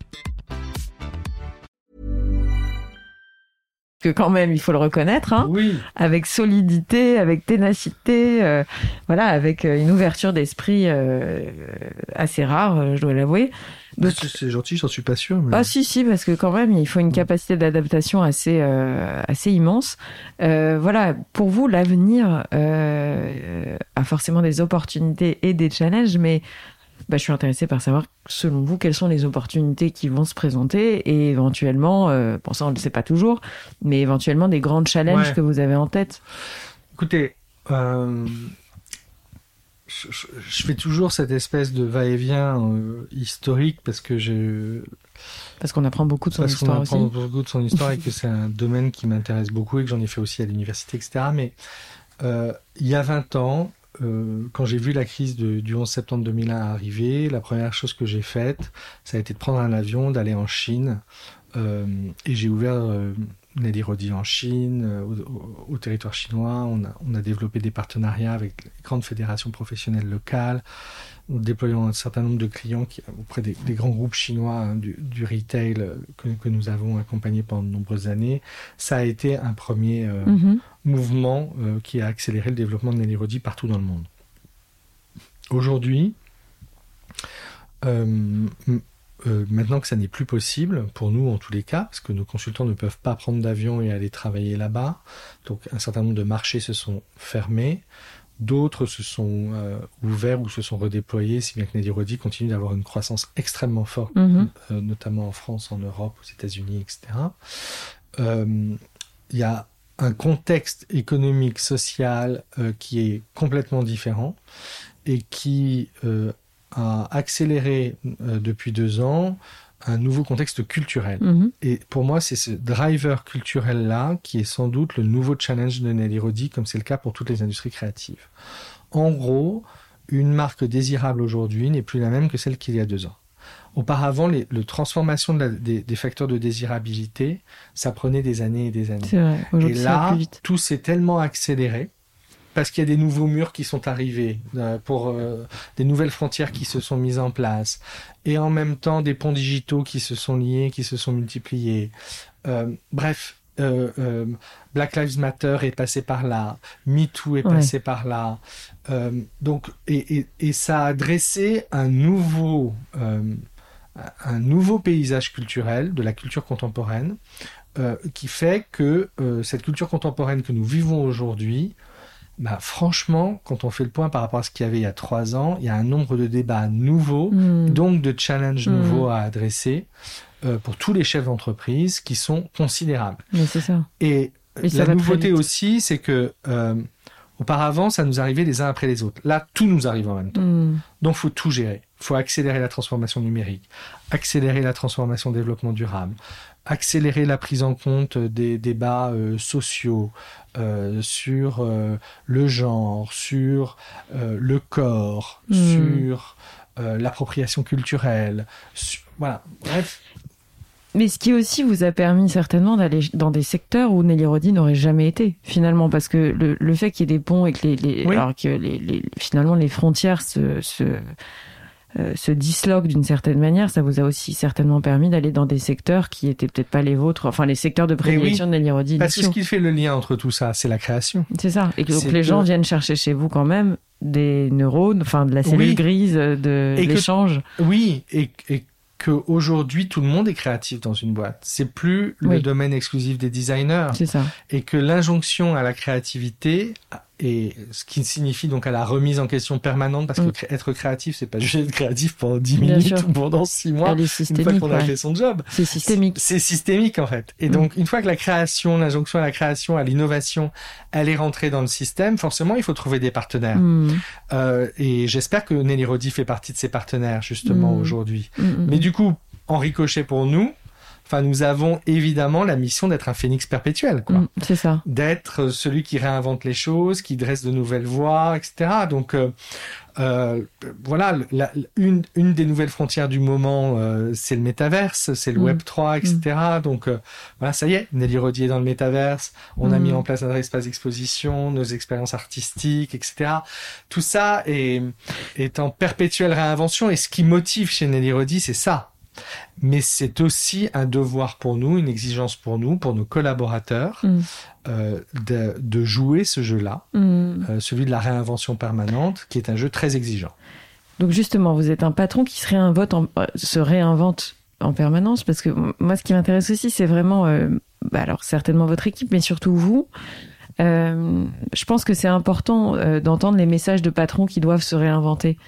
Que quand même, il faut le reconnaître, hein, Oui. avec solidité, avec ténacité, euh, voilà, avec euh, une ouverture d'esprit euh, assez rare, euh, je dois l'avouer. Donc- C'est gentil, j'en suis pas sûr. Mais... Ah si si parce que quand même il faut une capacité d'adaptation assez euh, assez immense. Euh, voilà pour vous l'avenir euh, a forcément des opportunités et des challenges, mais bah, je suis intéressée par savoir selon vous quelles sont les opportunités qui vont se présenter et éventuellement, euh, bon ça on ne le sait pas toujours, mais éventuellement des grands challenges Ouais. que vous avez en tête. Écoutez, euh, je, je- je fais toujours cette espèce de va-et-vient euh, historique parce que je Parce qu'on apprend beaucoup de son parce qu'on histoire aussi. apprend beaucoup de son histoire et que c'est un domaine qui m'intéresse beaucoup et que j'en ai fait aussi à l'université, etc. Mais euh, il y a 20 ans, euh, quand j'ai vu la crise du 11 septembre 2001 arriver, la première chose que j'ai faite, ça a été de prendre un avion, d'aller en Chine. euh, et j'ai ouvert euh, Nelly Rodi en Chine, euh, au, territoire chinois. On a, développé des partenariats avec les grandes fédérations professionnelles locales, en déployant un certain nombre de clients auprès des, grands groupes chinois hein, du, retail que, nous avons accompagnés pendant de nombreuses années. Ça a été un premier Mhm. Mouvement euh, qui a accéléré le développement de Nelly Rodi partout dans le monde. Aujourd'hui, euh, euh, maintenant que ça n'est plus possible, pour nous en tous les cas, parce que nos consultants ne peuvent pas prendre d'avion et aller travailler là-bas, donc un certain nombre de marchés se sont fermés, d'autres se sont euh, ouverts ou se sont redéployés, si bien que Nelly Rodi continue d'avoir une croissance extrêmement forte Mhm. notamment en France, en Europe, aux États-Unis, etc. Il y a un contexte économique, social euh, qui est complètement différent et qui euh, a accéléré euh, depuis deux ans un nouveau contexte culturel. Mhm. Et pour moi, c'est ce driver culturel-là qui est sans doute le nouveau challenge de Nelly Rodi, comme c'est le cas pour toutes les industries créatives. En gros, une marque désirable aujourd'hui n'est plus la même que celle qu'il y a deux ans. Auparavant, les, le transformation de la- des, des facteurs de désirabilité, ça prenait des années et des années. C'est vrai. Et là, tout s'est tellement accéléré parce qu'il y a des nouveaux murs qui sont arrivés, euh, pour euh, des nouvelles frontières qui se sont mises en place, et en même temps des ponts digitaux qui se sont liés, qui se sont multipliés. Euh, bref, euh, euh, Black Lives Matter est passé par là, MeToo est Ouais. passé par là, Euh, donc et, et, et ça a dressé un nouveau un nouveau paysage culturel de la culture contemporaine euh, qui fait que euh, cette culture contemporaine que nous vivons aujourd'hui, bah, franchement, quand on fait le point par rapport à ce qu'il y avait il y a trois ans, il y a un nombre de débats nouveaux, Mhm. donc de challenges Mm. nouveaux à adresser euh, pour tous les chefs d'entreprise qui sont considérables. Mais c'est ça. Et Et ça la nouveauté aussi, c'est que auparavant, ça nous arrivait les uns après les autres. Là, tout nous arrive en même temps. Mhm. Donc, faut tout gérer. faut accélérer la transformation numérique, accélérer la transformation développement durable, accélérer la prise en compte des débats euh, sociaux euh, sur euh, le genre, sur le corps, Mm. sur l'appropriation culturelle. Voilà. Bref. Mais ce qui aussi vous a permis certainement d'aller dans des secteurs où Nelly Rodi n'aurait jamais été, finalement, parce que le, fait qu'il y ait des ponts et que, les, alors que les, finalement les frontières se, se, euh, se d'une certaine manière, ça vous a aussi certainement permis d'aller dans des secteurs qui étaient peut-être pas les vôtres, enfin les secteurs de prédilection de Nelly Rodi. Parce que ce qui fait le lien entre tout ça, c'est la création. C'est ça. Et que donc les gens viennent chercher chez vous quand même des neurones, enfin de la cellule grise, de l'échange. Oui, et, et qu'aujourd'hui tout le monde est créatif dans une boîte. C'est plus le domaine exclusif des designers. C'est ça. Et que l'injonction à la créativité et ce qui signifie donc à la remise en question permanente parce que mm. être créatif c'est pas juste être créatif pendant 10 minutes ou pendant 6 mois une fois qu'on a fait son job. C'est systémique. C'est systémique en fait. Et mm. donc une fois que la création l'injonction à la création à l'innovation elle est rentrée dans le système forcément il faut trouver des partenaires. Mm. euh, et j'espère que Nelly Rodi fait partie de ces partenaires justement aujourd'hui. Mais du coup en ricochet pour nous Enfin, nous avons évidemment la mission d'être un phénix perpétuel, quoi. Mm, c'est ça. D'être celui qui réinvente les choses, qui dresse de nouvelles voies, etc. Donc, euh, euh, voilà, une, une des nouvelles frontières du moment, euh, c'est le métaverse, c'est le mm. Web 3, etc. Mm. Donc, voilà, ça y est, Nelly Rodier dans le métaverse. On a mis en place un espace d'exposition, nos expériences artistiques, etc. Tout ça est, est en perpétuelle réinvention. Et ce qui motive chez Nelly Rodi, c'est ça mais c'est aussi un devoir pour nous, une exigence pour nous, pour nos collaborateurs, mm. euh, de, jouer ce jeu-là, mm. euh, celui de la réinvention permanente, qui est un jeu très exigeant. Donc justement, vous êtes un patron qui se réinvente en, euh, se réinvente en permanence, parce que moi, ce qui m'intéresse aussi, c'est vraiment, bah, alors certainement votre équipe, mais surtout vous. je pense que c'est important d'entendre les messages de patrons qui doivent se réinventer.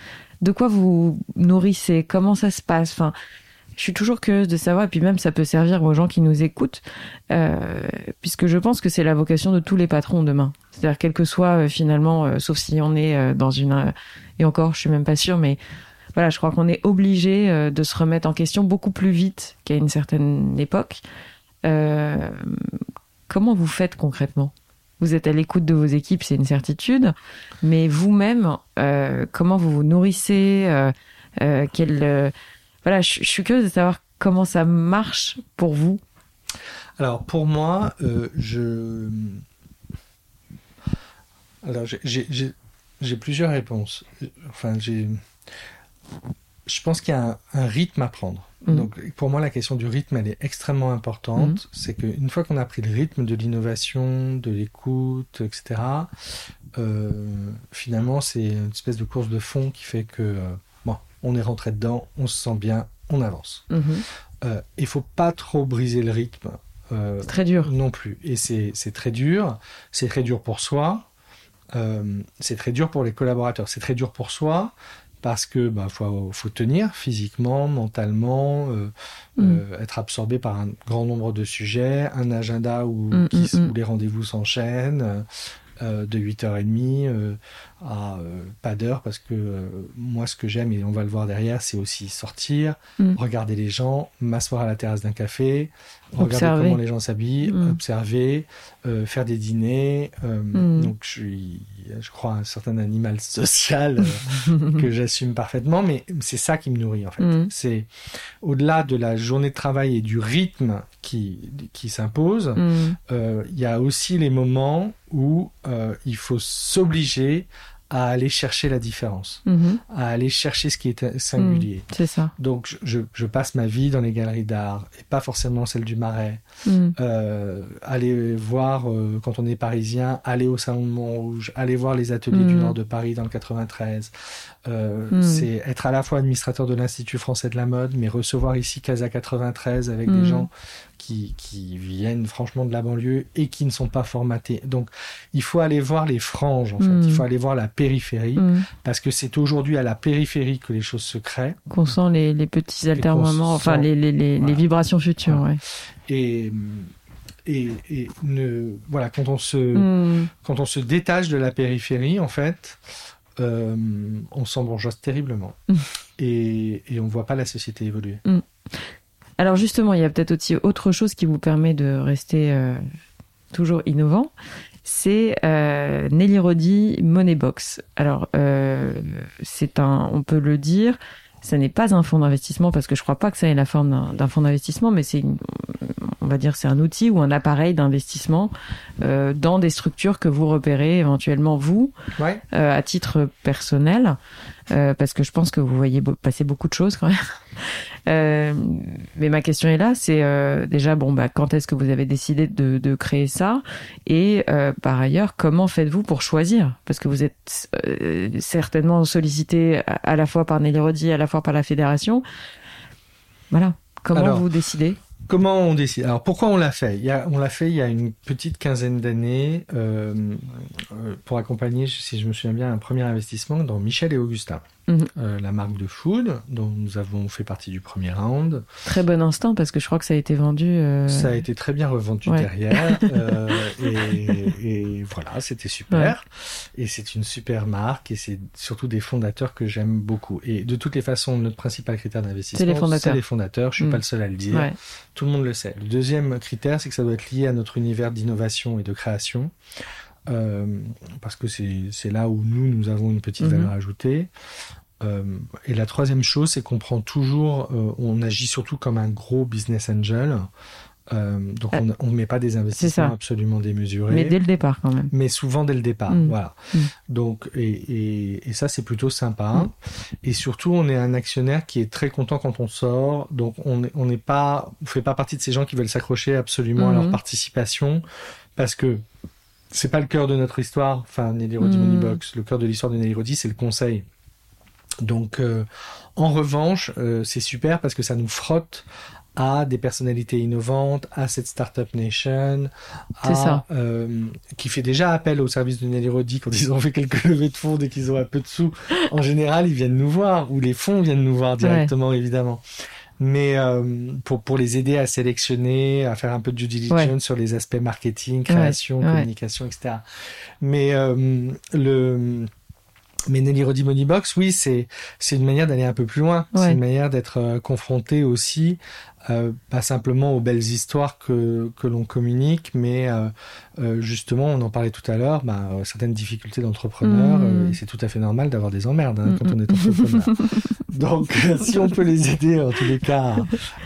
De quoi vous nourrissez? Comment ça se passe? Enfin, je suis toujours curieuse de savoir, et puis même ça peut servir aux gens qui nous écoutent, euh, puisque je pense que c'est la vocation de tous les patrons demain. C'est-à-dire quel que soit euh, finalement, euh, sauf si on est dans une... et encore, je suis même pas sûre, mais voilà, je crois qu'on est obligé de se remettre en question beaucoup plus vite qu'à une certaine époque. comment vous faites concrètement? Vous êtes à l'écoute de vos équipes, c'est une certitude, mais vous-même, comment vous vous nourrissez quel, voilà, je, suis curieuse de savoir comment ça marche pour vous. Alors pour moi, euh, je alors j'ai plusieurs réponses. Enfin, j'ai je pense qu'il y a un, rythme à prendre. Mhm. Donc pour moi, la question du rythme, elle est extrêmement importante. Mhm. C'est qu'une fois qu'on a pris le rythme de l'innovation, de l'écoute, etc., euh, finalement, c'est une espèce de course de fond qui fait que euh, on est rentré dedans, on se sent bien, on avance. Mhm. Euh, il faut pas trop briser le rythme. Euh, très dur. Non plus. Et c'est très dur. C'est très dur pour soi. Euh, c'est très dur pour les collaborateurs. C'est très dur pour soi parce que bah, faut, tenir physiquement, mentalement, mm. être absorbé par un grand nombre de sujets, un agenda où, mm, mm, où les rendez-vous s'enchaînent. De 8h30 à euh, pas d'heure parce que euh, moi ce que j'aime et on va le voir derrière c'est aussi sortir, mm. regarder les gens, m'asseoir à la terrasse d'un café, regarder comment les gens s'habillent, mm. observer, euh, faire des dîners. Mm. Donc je suis, je crois, un certain animal social que j'assume parfaitement, mais c'est ça qui me nourrit en fait. C'est au-delà de la journée de travail et du rythme qui, qui s'impose, il y a aussi les moments où il faut s'obliger à aller chercher la différence, mhm. à aller chercher ce qui est singulier. Mhm, c'est ça. Donc je, je, passe ma vie dans les galeries d'art et pas forcément celle du Marais. Mhm. Euh, aller voir euh, quand on est parisien, aller au salon de Montrouge, aller voir les ateliers du nord de Paris dans le 93. Euh, c'est être à la fois administrateur de l'Institut français de la mode, mais recevoir ici Casa 93 avec des gens qui, qui, viennent franchement de la banlieue et qui ne sont pas formatés. Donc, il faut aller voir les franges, en fait. Il faut aller voir la périphérie, parce que c'est aujourd'hui à la périphérie que les choses se créent. Qu'on sent les, les petits alternements, enfin, les, les, les, vibrations futures, ouais. Et, et, et ne, voilà, quand on se, mm. quand on se détache de la périphérie, en fait, euh, on s'embourgeoise terriblement. Et, et on ne voit pas la société évoluer. Alors justement, il y a peut-être aussi autre chose qui vous permet de rester euh, toujours innovant. c'est euh, Nelly Rodi Moneybox. Alors, euh, c'est un, on peut le dire, ça n'est pas un fonds d'investissement parce que je crois pas que ça ait la forme d'un- fonds d'investissement, mais c'est, on va dire, c'est un outil ou un appareil d'investissement euh, dans des structures que vous repérez éventuellement vous Ouais. euh, à titre personnel, euh, parce que je pense que vous voyez passer beaucoup de choses quand même. Mais ma question est là, c'est déjà bon, bah, quand est-ce que vous avez décidé de, de créer ça, et par ailleurs, comment faites-vous pour choisir? Parce que vous êtes certainement sollicité à, à la fois par Nelly Rodi, à la fois par la fédération. Voilà. Comment Alors, vous décidez? Comment on décide? Alors pourquoi on l'a fait? On l'a fait il y a une petite quinzaine d'années euh, euh, pour accompagner, si je me souviens bien, un premier investissement dans Michel et Augustin, Mhm. Euh, la marque de food dont nous avons fait partie du premier round. Très bon instant parce que je crois que ça a été vendu. euh, Ça a été très bien revendu Ouais. derrière euh, et, et voilà, c'était super. Et c'est une super marque et c'est surtout des fondateurs que j'aime beaucoup. Et de toutes les façons, notre principal critère d'investissement, C'est les fondateurs. c'est les fondateurs. Je suis Mm. pas le seul à le dire. Ouais. Tout le monde le sait. Le deuxième critère, c'est que ça doit être lié à notre univers d'innovation et de création. Euh, parce que c'est là où nous, nous avons une petite Mhm. valeur ajoutée. Euh, et la troisième chose, c'est qu'on prend toujours, euh, on agit surtout comme un gros business angel. Euh, donc Ah. on ne met pas des investissements absolument démesurés Mais dès le départ quand même. mais souvent dès le départ. Mm. Voilà. Mm. Donc et, et, et ça c'est plutôt sympa. Mm. Et surtout on est un actionnaire qui est très content quand on sort. Donc on n'est on n'est pas on fait pas partie de ces gens qui veulent s'accrocher absolument à leur Mhm. participation parce que c'est pas le cœur de notre histoire. Enfin Nelly Rodi Mm. Moneybox, le cœur de l'histoire de Nelly Rodi c'est le conseil. Donc euh, en revanche euh, c'est super parce que ça nous frotte à des personnalités innovantes, à cette Startup Nation, à, ça. euh, qui fait déjà appel au service de Nelly Rodi quand ils ont fait quelques levées de fonds et qu'ils ont un peu de sous. En général, ils viennent nous voir, ou les fonds viennent nous voir directement, évidemment. Mais euh, pour, pour les aider à sélectionner, à faire un peu de due diligence Ouais. sur les aspects marketing, création, ouais. communication, etc. Mais euh, le mais Nelly Rodi Moneybox, oui, c'est c'est une manière d'aller un peu plus loin. C'est une manière d'être euh, confronté aussi, pas simplement aux belles histoires que que l'on communique, mais justement, on en parlait tout à l'heure, bah, certaines difficultés d'entrepreneurs, Mmh. et c'est tout à fait normal d'avoir des emmerdes hein, Mm, quand on est entrepreneur. Donc, euh, si on peut les aider, en tous les cas,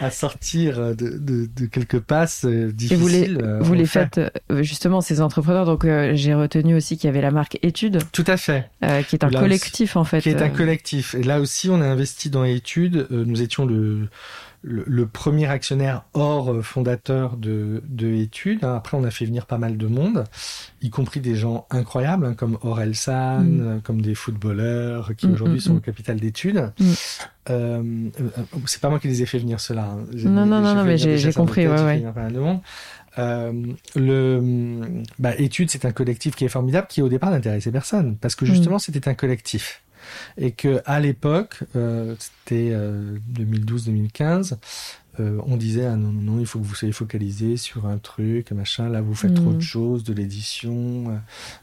à, à sortir de, de, de quelques passes euh, Et difficiles, vous les, euh, vous les le fait. faites justement ces entrepreneurs. Donc euh, j'ai retenu aussi qu'il y avait la marque Études, Tout à fait. euh, qui est un Là collectif en fait. qui est un collectif. Et là aussi, on a investi dans Études. Nous étions le, le, le premier actionnaire hors euh, fondateur de, de Études. hein. Après, on a fait venir pas mal de monde, y compris des gens incroyables, hein, comme Aurel San, Mm. euh, comme des footballeurs qui Mm, aujourd'hui mm, sont au capital d'Études. Euh, c'est pas moi qui les ai fait venir ceux-là. hein. Non, non, non, mais j'ai- compris, ouais, pas mal de monde. Euh, le bah, étude c'est un collectif qui est formidable qui au départ n'intéressait personne parce que justement c'était un collectif et que à l'époque euh, c'était euh, 2012-2015 euh, on disait ah non non non il faut que vous soyez focalisé sur un truc machin là vous faites trop Mm. de choses de l'édition euh,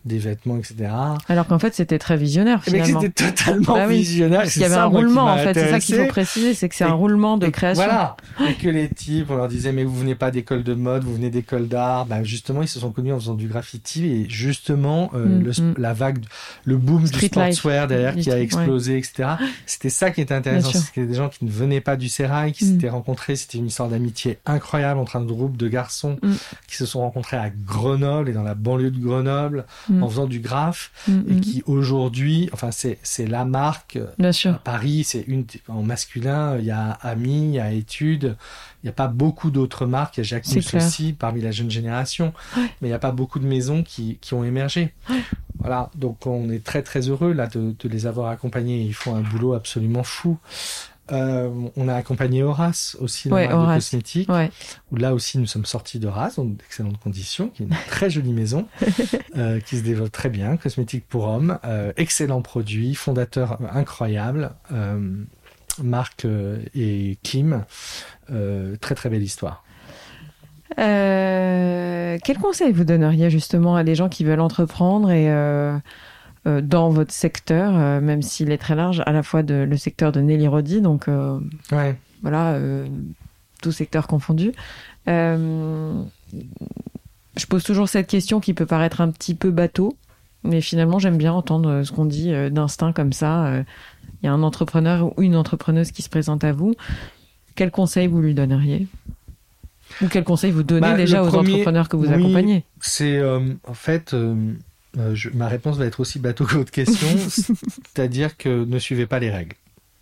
des vêtements etc Alors qu'en fait c'était très visionnaire mais finalement. c'était totalement Bah oui. visionnaire Parce qu'il y avait ça, un roulement en fait, c'est ça qu'il faut préciser, c'est que c'est un roulement de création. Voilà. Et que les types, on leur disait, mais vous venez pas d'école de mode, vous venez d'école d'art. Bah, justement, ils se sont connus en faisant du graffiti et justement, euh, Mm, le, mm. la vague, le boom Street du sportswear derrière qui a explosé, etc. C'était ça qui était intéressant. C'était des gens qui ne venaient pas du Sérail, qui s'étaient rencontrés. C'était une histoire d'amitié incroyable entre un groupe de garçons Mm. qui se sont rencontrés à Grenoble et dans la banlieue de Grenoble Mm. en faisant du graphe Mm, et qui aujourd'hui, enfin, c'est, c'est la marque Bien à sûr. Paris, c'est une en masculin, il y a Ami, il y a Études, il n'y a pas beaucoup d'autres marques, il y a Jacques Mousse aussi parmi la jeune génération, Ouais. mais il n'y a pas beaucoup de maisons qui, qui ont émergé. Voilà, donc on est très très heureux là de, de les avoir accompagnés, ils font un boulot absolument fou. Euh, on a accompagné Horace aussi, la Ouais, marque de Horace. cosmétiques, Ouais. où là aussi nous sommes sortis d'Horace, dans d'excellentes conditions, qui est une très jolie maison, euh, qui se développe très bien, cosmétiques pour hommes, euh, excellent produit, fondateur incroyable, marque euh, et Kim, très très belle histoire. Quel conseil vous donneriez justement à des gens qui veulent entreprendre et dans votre secteur, euh, même s'il est très large, à la fois de, le secteur de Nelly Rodi, donc euh, Ouais. voilà, euh, tout secteur confondu. Euh, Je pose toujours cette question qui peut paraître un petit peu bateau, mais finalement j'aime bien entendre ce qu'on dit d'instinct comme ça. Il y a un entrepreneur ou une entrepreneuse qui se présente à vous. Quel conseil vous lui donneriez? Ou quel conseil vous donnez Bah, déjà aux entrepreneurs que vous oui, accompagnez? C'est euh, en fait, euh, euh, je- ma réponse va être aussi bateau que votre question, c'est-à-dire que ne suivez pas les règles.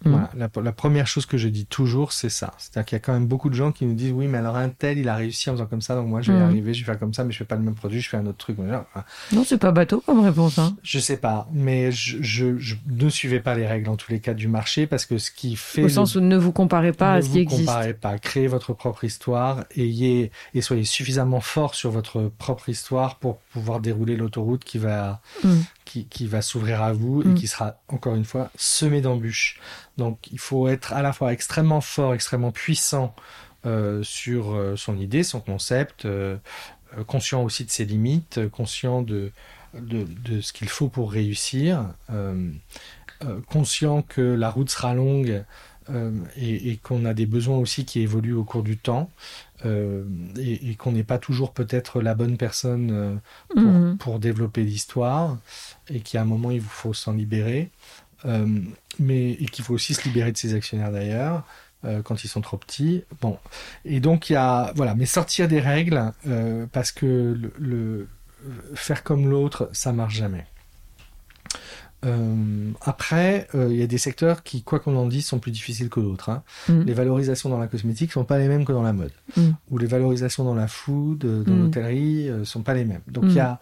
Mm. Voilà, la, la première chose que je dis toujours, c'est ça. C'est-à-dire qu'il y a quand même beaucoup de gens qui nous disent oui, mais alors un tel, il a réussi en faisant comme ça, donc moi je vais y Mm. arriver, je vais faire comme ça, mais je fais pas le même produit, je fais un autre truc. Voilà. Non, c'est pas bateau comme réponse. Hein. Je sais pas, mais je, je, je ne suivez pas les règles en tous les cas du marché parce que ce qui fait Au le- sens où ne vous comparez pas ne à ce qui vous existe. comparez pas, créez votre propre histoire, ayez et soyez suffisamment fort sur votre propre histoire pour pouvoir dérouler l'autoroute qui va Mm. Qui, qui va s'ouvrir à vous Mm. et qui sera encore une fois semée d'embûches. Donc il faut être à la fois extrêmement fort, extrêmement puissant euh, sur euh, son idée, son concept, euh, conscient aussi de ses limites, conscient de de, de ce qu'il faut pour réussir, conscient que la route sera longue et, et qu'on a des besoins aussi qui évoluent au cours du temps euh, et, et qu'on n'est pas toujours peut-être la bonne personne euh, pour, Mhm. pour développer l'histoire et qu'à un moment il vous faut s'en libérer. Euh, mais et qu'il faut aussi se libérer de ses actionnaires d'ailleurs quand ils sont trop petits. Bon. Et donc il y a voilà. Mais sortir des règles euh, parce que le, le- faire comme l'autre ça marche jamais euh, après, euh, il y a des secteurs qui, quoi qu'on en dise, sont plus difficiles que d'autres. hein. Mhm. Les valorisations dans la cosmétique sont pas les mêmes que dans la mode. Mhm. Ou les valorisations dans la food, euh, dans Mhm. l'hôtellerie, sont pas les mêmes. Donc Mhm. il y a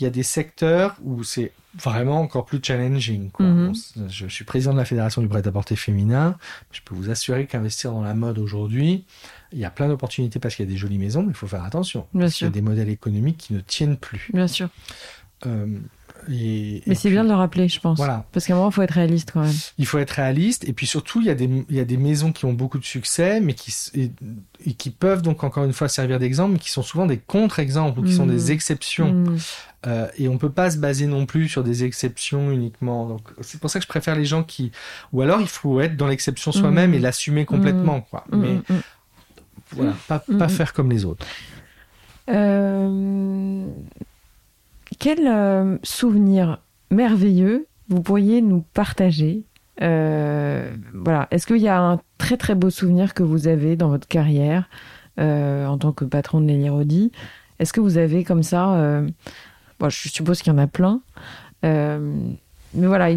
il y a des secteurs où c'est vraiment encore plus challenging. Quoi. Mhm. Bon, c'est- je suis président de la fédération du prêt-à-porter féminin. Je peux vous assurer qu'investir dans la mode aujourd'hui, il y a plein d'opportunités parce qu'il y a des jolies maisons, mais il faut faire attention. Bien Il y a des modèles économiques qui ne tiennent plus. bien sûr. Euh, et, Mais c'est bien de le rappeler, je pense. Voilà. Parce qu'à un moment, il faut être réaliste quand même. Il faut être réaliste et puis surtout il y a des il y a des maisons qui ont beaucoup de succès mais qui et, et qui peuvent donc encore une fois servir d'exemple mais qui sont souvent des contre-exemples ou qui sont des exceptions Mhm. Euh, et on peut pas se baser non plus sur des exceptions uniquement donc c'est pour ça que je préfère les gens qui ou alors il faut être dans l'exception soi-même Mhm. et l'assumer complètement quoi mais voilà pas pas faire comme les autres Euh, Quel euh, souvenir merveilleux vous pourriez nous partager Euh, Voilà. Est-ce qu'il y a un très très beau souvenir que vous avez dans votre carrière euh, en tant que patron de Nelly Est-ce que vous avez comme ça bon, Je suppose qu'il y en a plein. Mais voilà,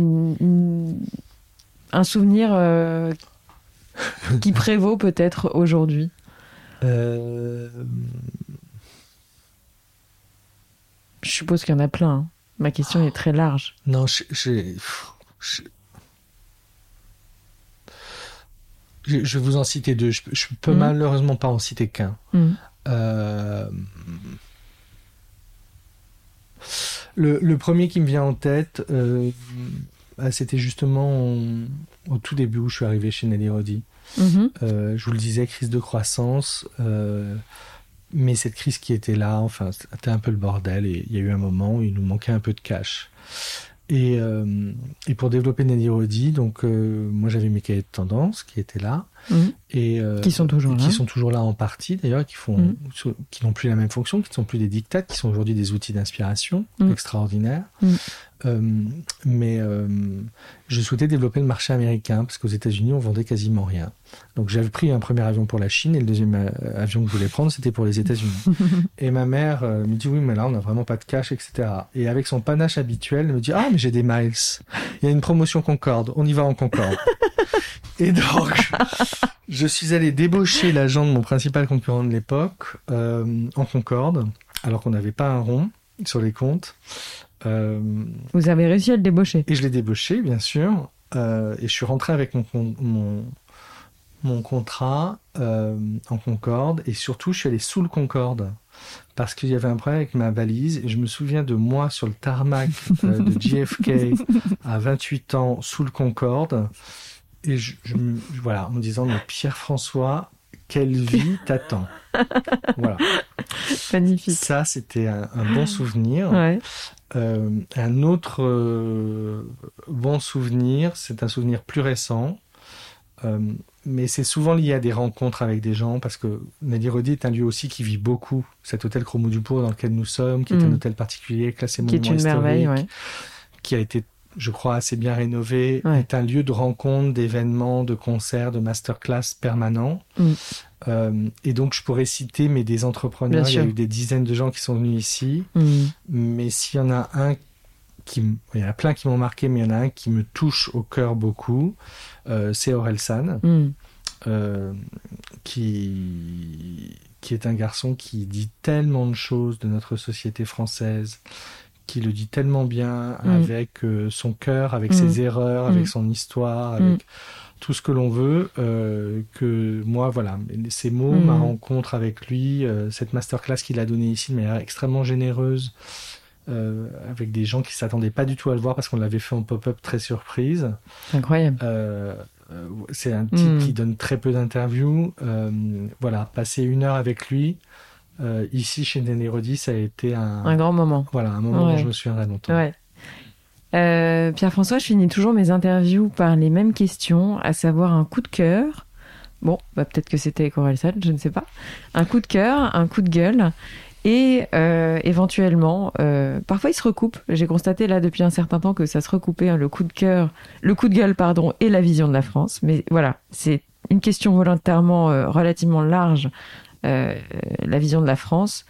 un souvenir qui prévaut peut-être aujourd'hui? Je suppose qu'il y en a plein. hein. Ma question est très large. non je, vais vous en citer deux je, je peux Mhm. malheureusement pas en citer qu'un Mhm. Euh, Le, le premier qui me vient en tête, euh, ah, c'était justement au, tout début où je suis arrivé chez Nelly Rodi. Mhm. Euh, je vous le disais, crise de croissance, mais cette crise qui était là, enfin, c'était un peu le bordel et il y a eu un moment où il nous manquait un peu de cash. Et, euh, et pour développer Rodi, donc euh, moi j'avais mes cahiers de tendance qui étaient là Mhm. et euh, Qui sont toujours qui là. sont toujours là en partie d'ailleurs, qui font, Mhm. qui n'ont plus la même fonction, qui ne sont plus des dictats, qui sont aujourd'hui des outils d'inspiration Mhm. extraordinaires. Euh, mais euh, je souhaitais développer le marché américain parce qu'aux États-Unis on vendait quasiment rien. Donc j'avais pris un premier avion pour la Chine et le deuxième euh, avion que je voulais prendre c'était pour les États-Unis. et ma mère euh, me dit oui mais là on n'a vraiment pas de cash etc. Et avec son panache habituel elle me dit ah mais j'ai des miles. Il y a une promotion Concorde, on y va en Concorde. et donc je suis allé débaucher l'agent de mon principal concurrent de l'époque en Concorde alors qu'on n'avait pas un rond sur les comptes. Euh, Vous avez réussi à le débaucher. et je l'ai débauché, bien sûr. Euh, et je suis rentré avec mon, mon, mon contrat euh, en Concorde. Et surtout, je suis allé sous le Concorde. Parce qu'il y avait un problème avec ma valise. Et je me souviens de moi sur le tarmac euh, de JFK à 28 ans sous le Concorde. Et je, voilà, en me disant, mais Pierre-François, quelle vie t'attend Voilà. Magnifique. Ça, c'était un, un bon souvenir. Ouais. Euh, un autre euh, bon souvenir, c'est un souvenir plus récent. Euh, mais c'est souvent lié à des rencontres avec des gens parce que Nelly Rodi est un lieu aussi qui vit beaucoup. Cet hôtel Cromo du dans lequel nous sommes, qui est un Mm. hôtel particulier, classé Qui est monument merveille, ouais. qui a été, je crois, assez bien rénové, Ouais. est un lieu de rencontre, d'événements, de concerts, de masterclass permanents. Mm. Euh, et donc, je pourrais citer, mais des entrepreneurs, il y a eu des dizaines de gens qui sont venus ici. Mm. Mais s'il y en a un qui, il y en a plein qui m'ont marqué, mais il y en a un qui me touche au cœur beaucoup, euh, c'est Orelsan, Mm. euh, qui, qui est un garçon qui dit tellement de choses de notre société française, qui le dit tellement bien Mm. avec euh, son cœur, avec Mm. ses erreurs, Mm. avec son histoire, avec tout ce que l'on veut, euh, que moi, voilà, ces mots, Mm. ma rencontre avec lui, euh, cette masterclass qu'il a donnée ici de manière extrêmement généreuse, avec des gens qui s'attendaient pas du tout à le voir parce qu'on l'avait fait en pop-up très surprise. Incroyable. C'est un type Mm. qui donne très peu d'interviews. Voilà, passer une heure avec lui euh, ici chez Nelly Rodi, ça a été un, Un grand moment. voilà, un moment Ouais. dont je me souviendrai longtemps. Ouais. Euh, Pierre-François, je finis toujours mes interviews par les mêmes questions, à savoir un coup de cœur. Bon, bah peut-être que c'était Sal, je ne sais pas. Un coup de cœur, un coup de gueule. Et euh, éventuellement, euh, parfois ils se recoupent. J'ai constaté là depuis un certain temps que ça se recoupait, hein, le coup de cœur, le coup de gueule, pardon, et la vision de la France. Mais voilà, c'est une question volontairement relativement large, euh, la vision de la France.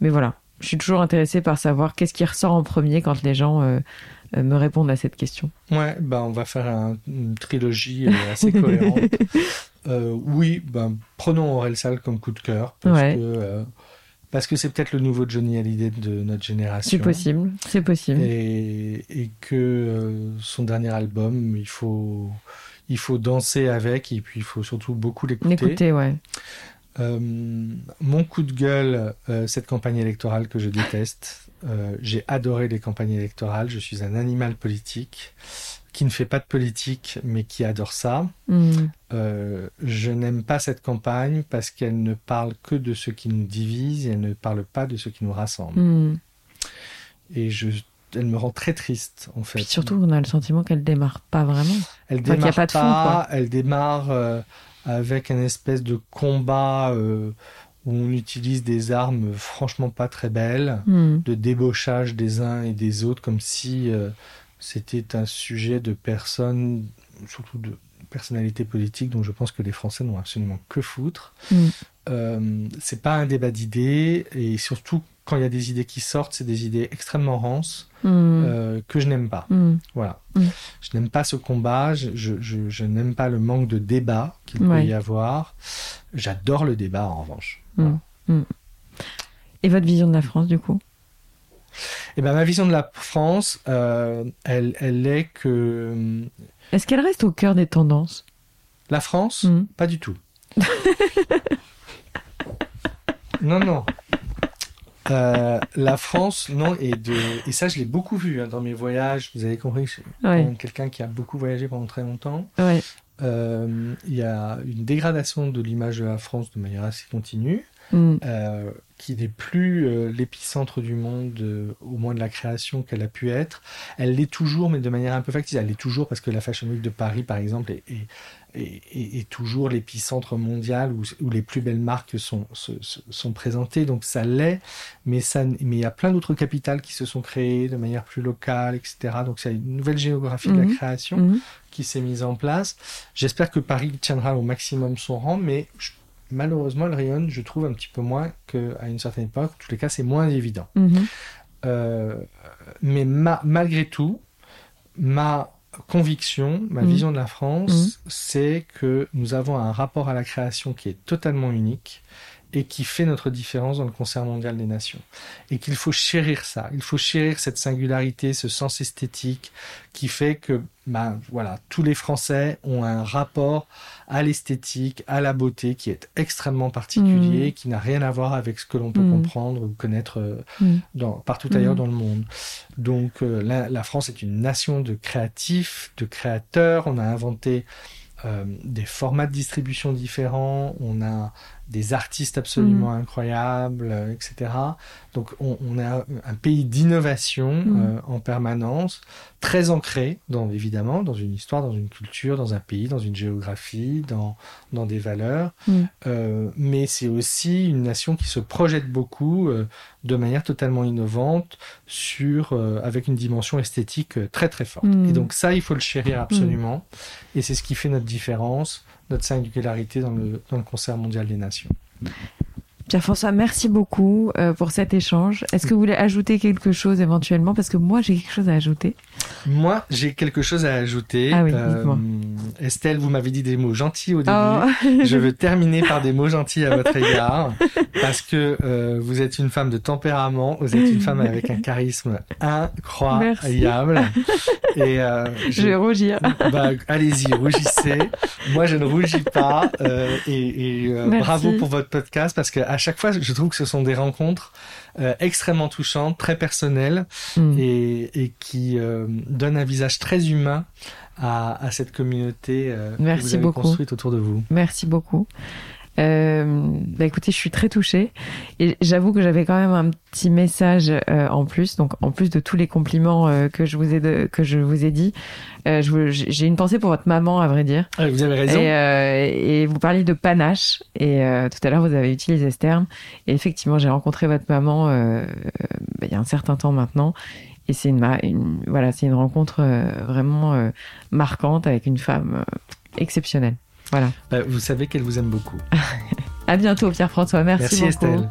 Mais voilà, je suis toujours intéressée par savoir qu'est-ce qui ressort en premier quand les gens euh, euh, me répondent à cette question. Ouais, bah on va faire un- une trilogie assez cohérente. Euh, oui, ben prenons Aurel Sal comme coup de cœur parce Ouais. que parce que c'est peut-être le nouveau Johnny Hallyday de notre génération. C'est possible, c'est possible. Et, et que son dernier album, il faut il faut danser avec et puis il faut surtout beaucoup l'écouter. Écoutez, ouais. Euh, mon coup de gueule, euh, cette campagne électorale que je déteste. Euh, J'ai adoré les campagnes électorales. Je suis un animal politique qui ne fait pas de politique, mais qui adore ça. Hmm. Euh, je n'aime pas cette campagne parce qu'elle ne parle que de ce qui nous divise et elle ne parle pas de ce qui nous rassemble. Hmm. Et je, elle me rend très triste, en fait. Puis surtout, on a le sentiment qu'elle démarre pas vraiment. Elle Enfin, qu'il y a démarre pas de fond, pas, elle démarre euh, avec un espèce de combat euh, où on utilise des armes franchement pas très belles, Hmm. de débauchage des uns et des autres, comme si euh, c'était un sujet de personnes, surtout de personnalités politiques, dont je pense que les Français n'ont absolument que foutre. Mm. Euh, c'est pas un débat d'idées, et surtout quand il y a des idées qui sortent, c'est des idées extrêmement rances Hmm. euh, que je n'aime pas. Hmm. Voilà. Mm. Je n'aime pas ce combat, je, je, je, je n'aime pas le manque de débat qu'il Ouais. peut y avoir. J'adore le débat en revanche. Hmm. Hmm. Et votre vision de la France, du coup? Et ben ma vision de la France, euh, elle, elle est que Est-ce qu'elle reste au cœur des tendances? La France, Hmm. pas du tout. non, non. Euh, la France, non, et, de, et ça je l'ai beaucoup vu hein, dans mes voyages. Vous avez compris, je suis Ouais. quelqu'un qui a beaucoup voyagé pendant très longtemps. Ouais. Euh, Il y a une dégradation de l'image de la France de manière assez continue, Hmm. euh, qui n'est plus l'épicentre du monde, au moins de la création qu'elle a pu être. Elle l'est toujours, mais de manière un peu factice. Elle l'est toujours parce que la Fashion Week de Paris, par exemple, est, est, est- est- est toujours l'épicentre mondial où, où les plus belles marques sont, se- sont présentées. Donc ça l'est, mais ça, mais il y a plein d'autres capitales qui se sont créées de manière plus locale, etc. Donc c'est une nouvelle géographie de Mhm. la création Hmm. qui s'est mise en place. J'espère que Paris tiendra au maximum son rang, mais je- malheureusement, elle rayonne, je trouve, un petit peu moins qu'à une certaine époque. En tous les cas, c'est moins évident. Mhm. Euh, mais ma- malgré tout, ma conviction, ma Mhm. vision de la France, c'est que nous avons un rapport à la création qui est totalement unique et qui fait notre différence dans le concert mondial des nations. Et qu'il faut chérir ça. Il faut chérir cette singularité, ce sens esthétique qui fait que, ben, voilà, tous les Français ont un rapport à l'esthétique, à la beauté qui est extrêmement particulier, qui n'a rien à voir avec ce que l'on peut Mhm. comprendre ou connaître euh, dans, partout ailleurs dans le monde. Donc euh, la, la France est une nation de créatifs, de créateurs. On a inventé euh, des formats de distribution différents. On a des artistes absolument incroyables, euh, etc. Donc on, on a un pays d'innovation Mm. euh, en permanence, très ancré, dans, évidemment, dans une histoire, dans une culture, dans un pays, dans une géographie, dans, dans des valeurs. Mm. Euh, mais c'est aussi une nation qui se projette beaucoup de manière totalement innovante, sur, avec une dimension esthétique très très forte. Mm. Et donc ça, il faut le chérir absolument. Et c'est ce qui fait notre différence, notre singularité dans le, dans le concert mondial des nations. Pierre-François, merci beaucoup euh, pour cet échange. Est-ce que vous voulez ajouter quelque chose éventuellement? Parce que moi, j'ai quelque chose à ajouter. Moi, j'ai quelque chose à ajouter. Ah oui, dites-moi. Estelle, vous m'avez dit des mots gentils au début. Oh. Je veux terminer par des mots gentils à votre égard, parce que euh, vous êtes une femme de tempérament, vous êtes une femme avec un charisme incroyable. Et euh, Je vais rougir. bah, allez-y, rougissez. Moi, je ne rougis pas. euh, et euh, bravo pour votre podcast, parce que à chaque fois, je trouve que ce sont des rencontres euh, extrêmement touchantes, très personnelles, Mm. et, et qui euh, donnent un visage très humain à, à cette communauté euh, que vous avez beaucoup. construite autour de vous. Merci beaucoup. Euh, bah écoutez, je suis très touchée et j'avoue que j'avais quand même un petit message euh, en plus. Donc, en plus de tous les compliments euh, que je vous ai de- que je vous ai dit, euh, j'ai une pensée pour votre maman, à vrai dire. Ah, vous avez raison. Et, euh, et vous parliez de panache. Et euh, tout à l'heure, vous avez utilisé ce terme. Et effectivement, j'ai rencontré votre maman bah, il y a un certain temps maintenant. Et c'est une, une- voilà, c'est une rencontre vraiment euh, marquante avec une femme exceptionnelle. Voilà. Bah, vous savez qu'elle vous aime beaucoup. À bientôt, Pierre-François. Merci, Merci beaucoup. Estelle.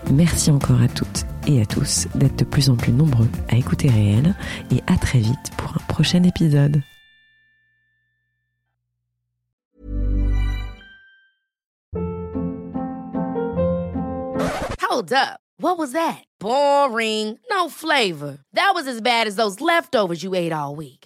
Merci encore à toutes et à tous d'être de plus en plus nombreux à écouter Réel et à très vite pour un prochain épisode. Hold up. What was that? Boring. No flavor. That was as bad as those leftovers you ate all week.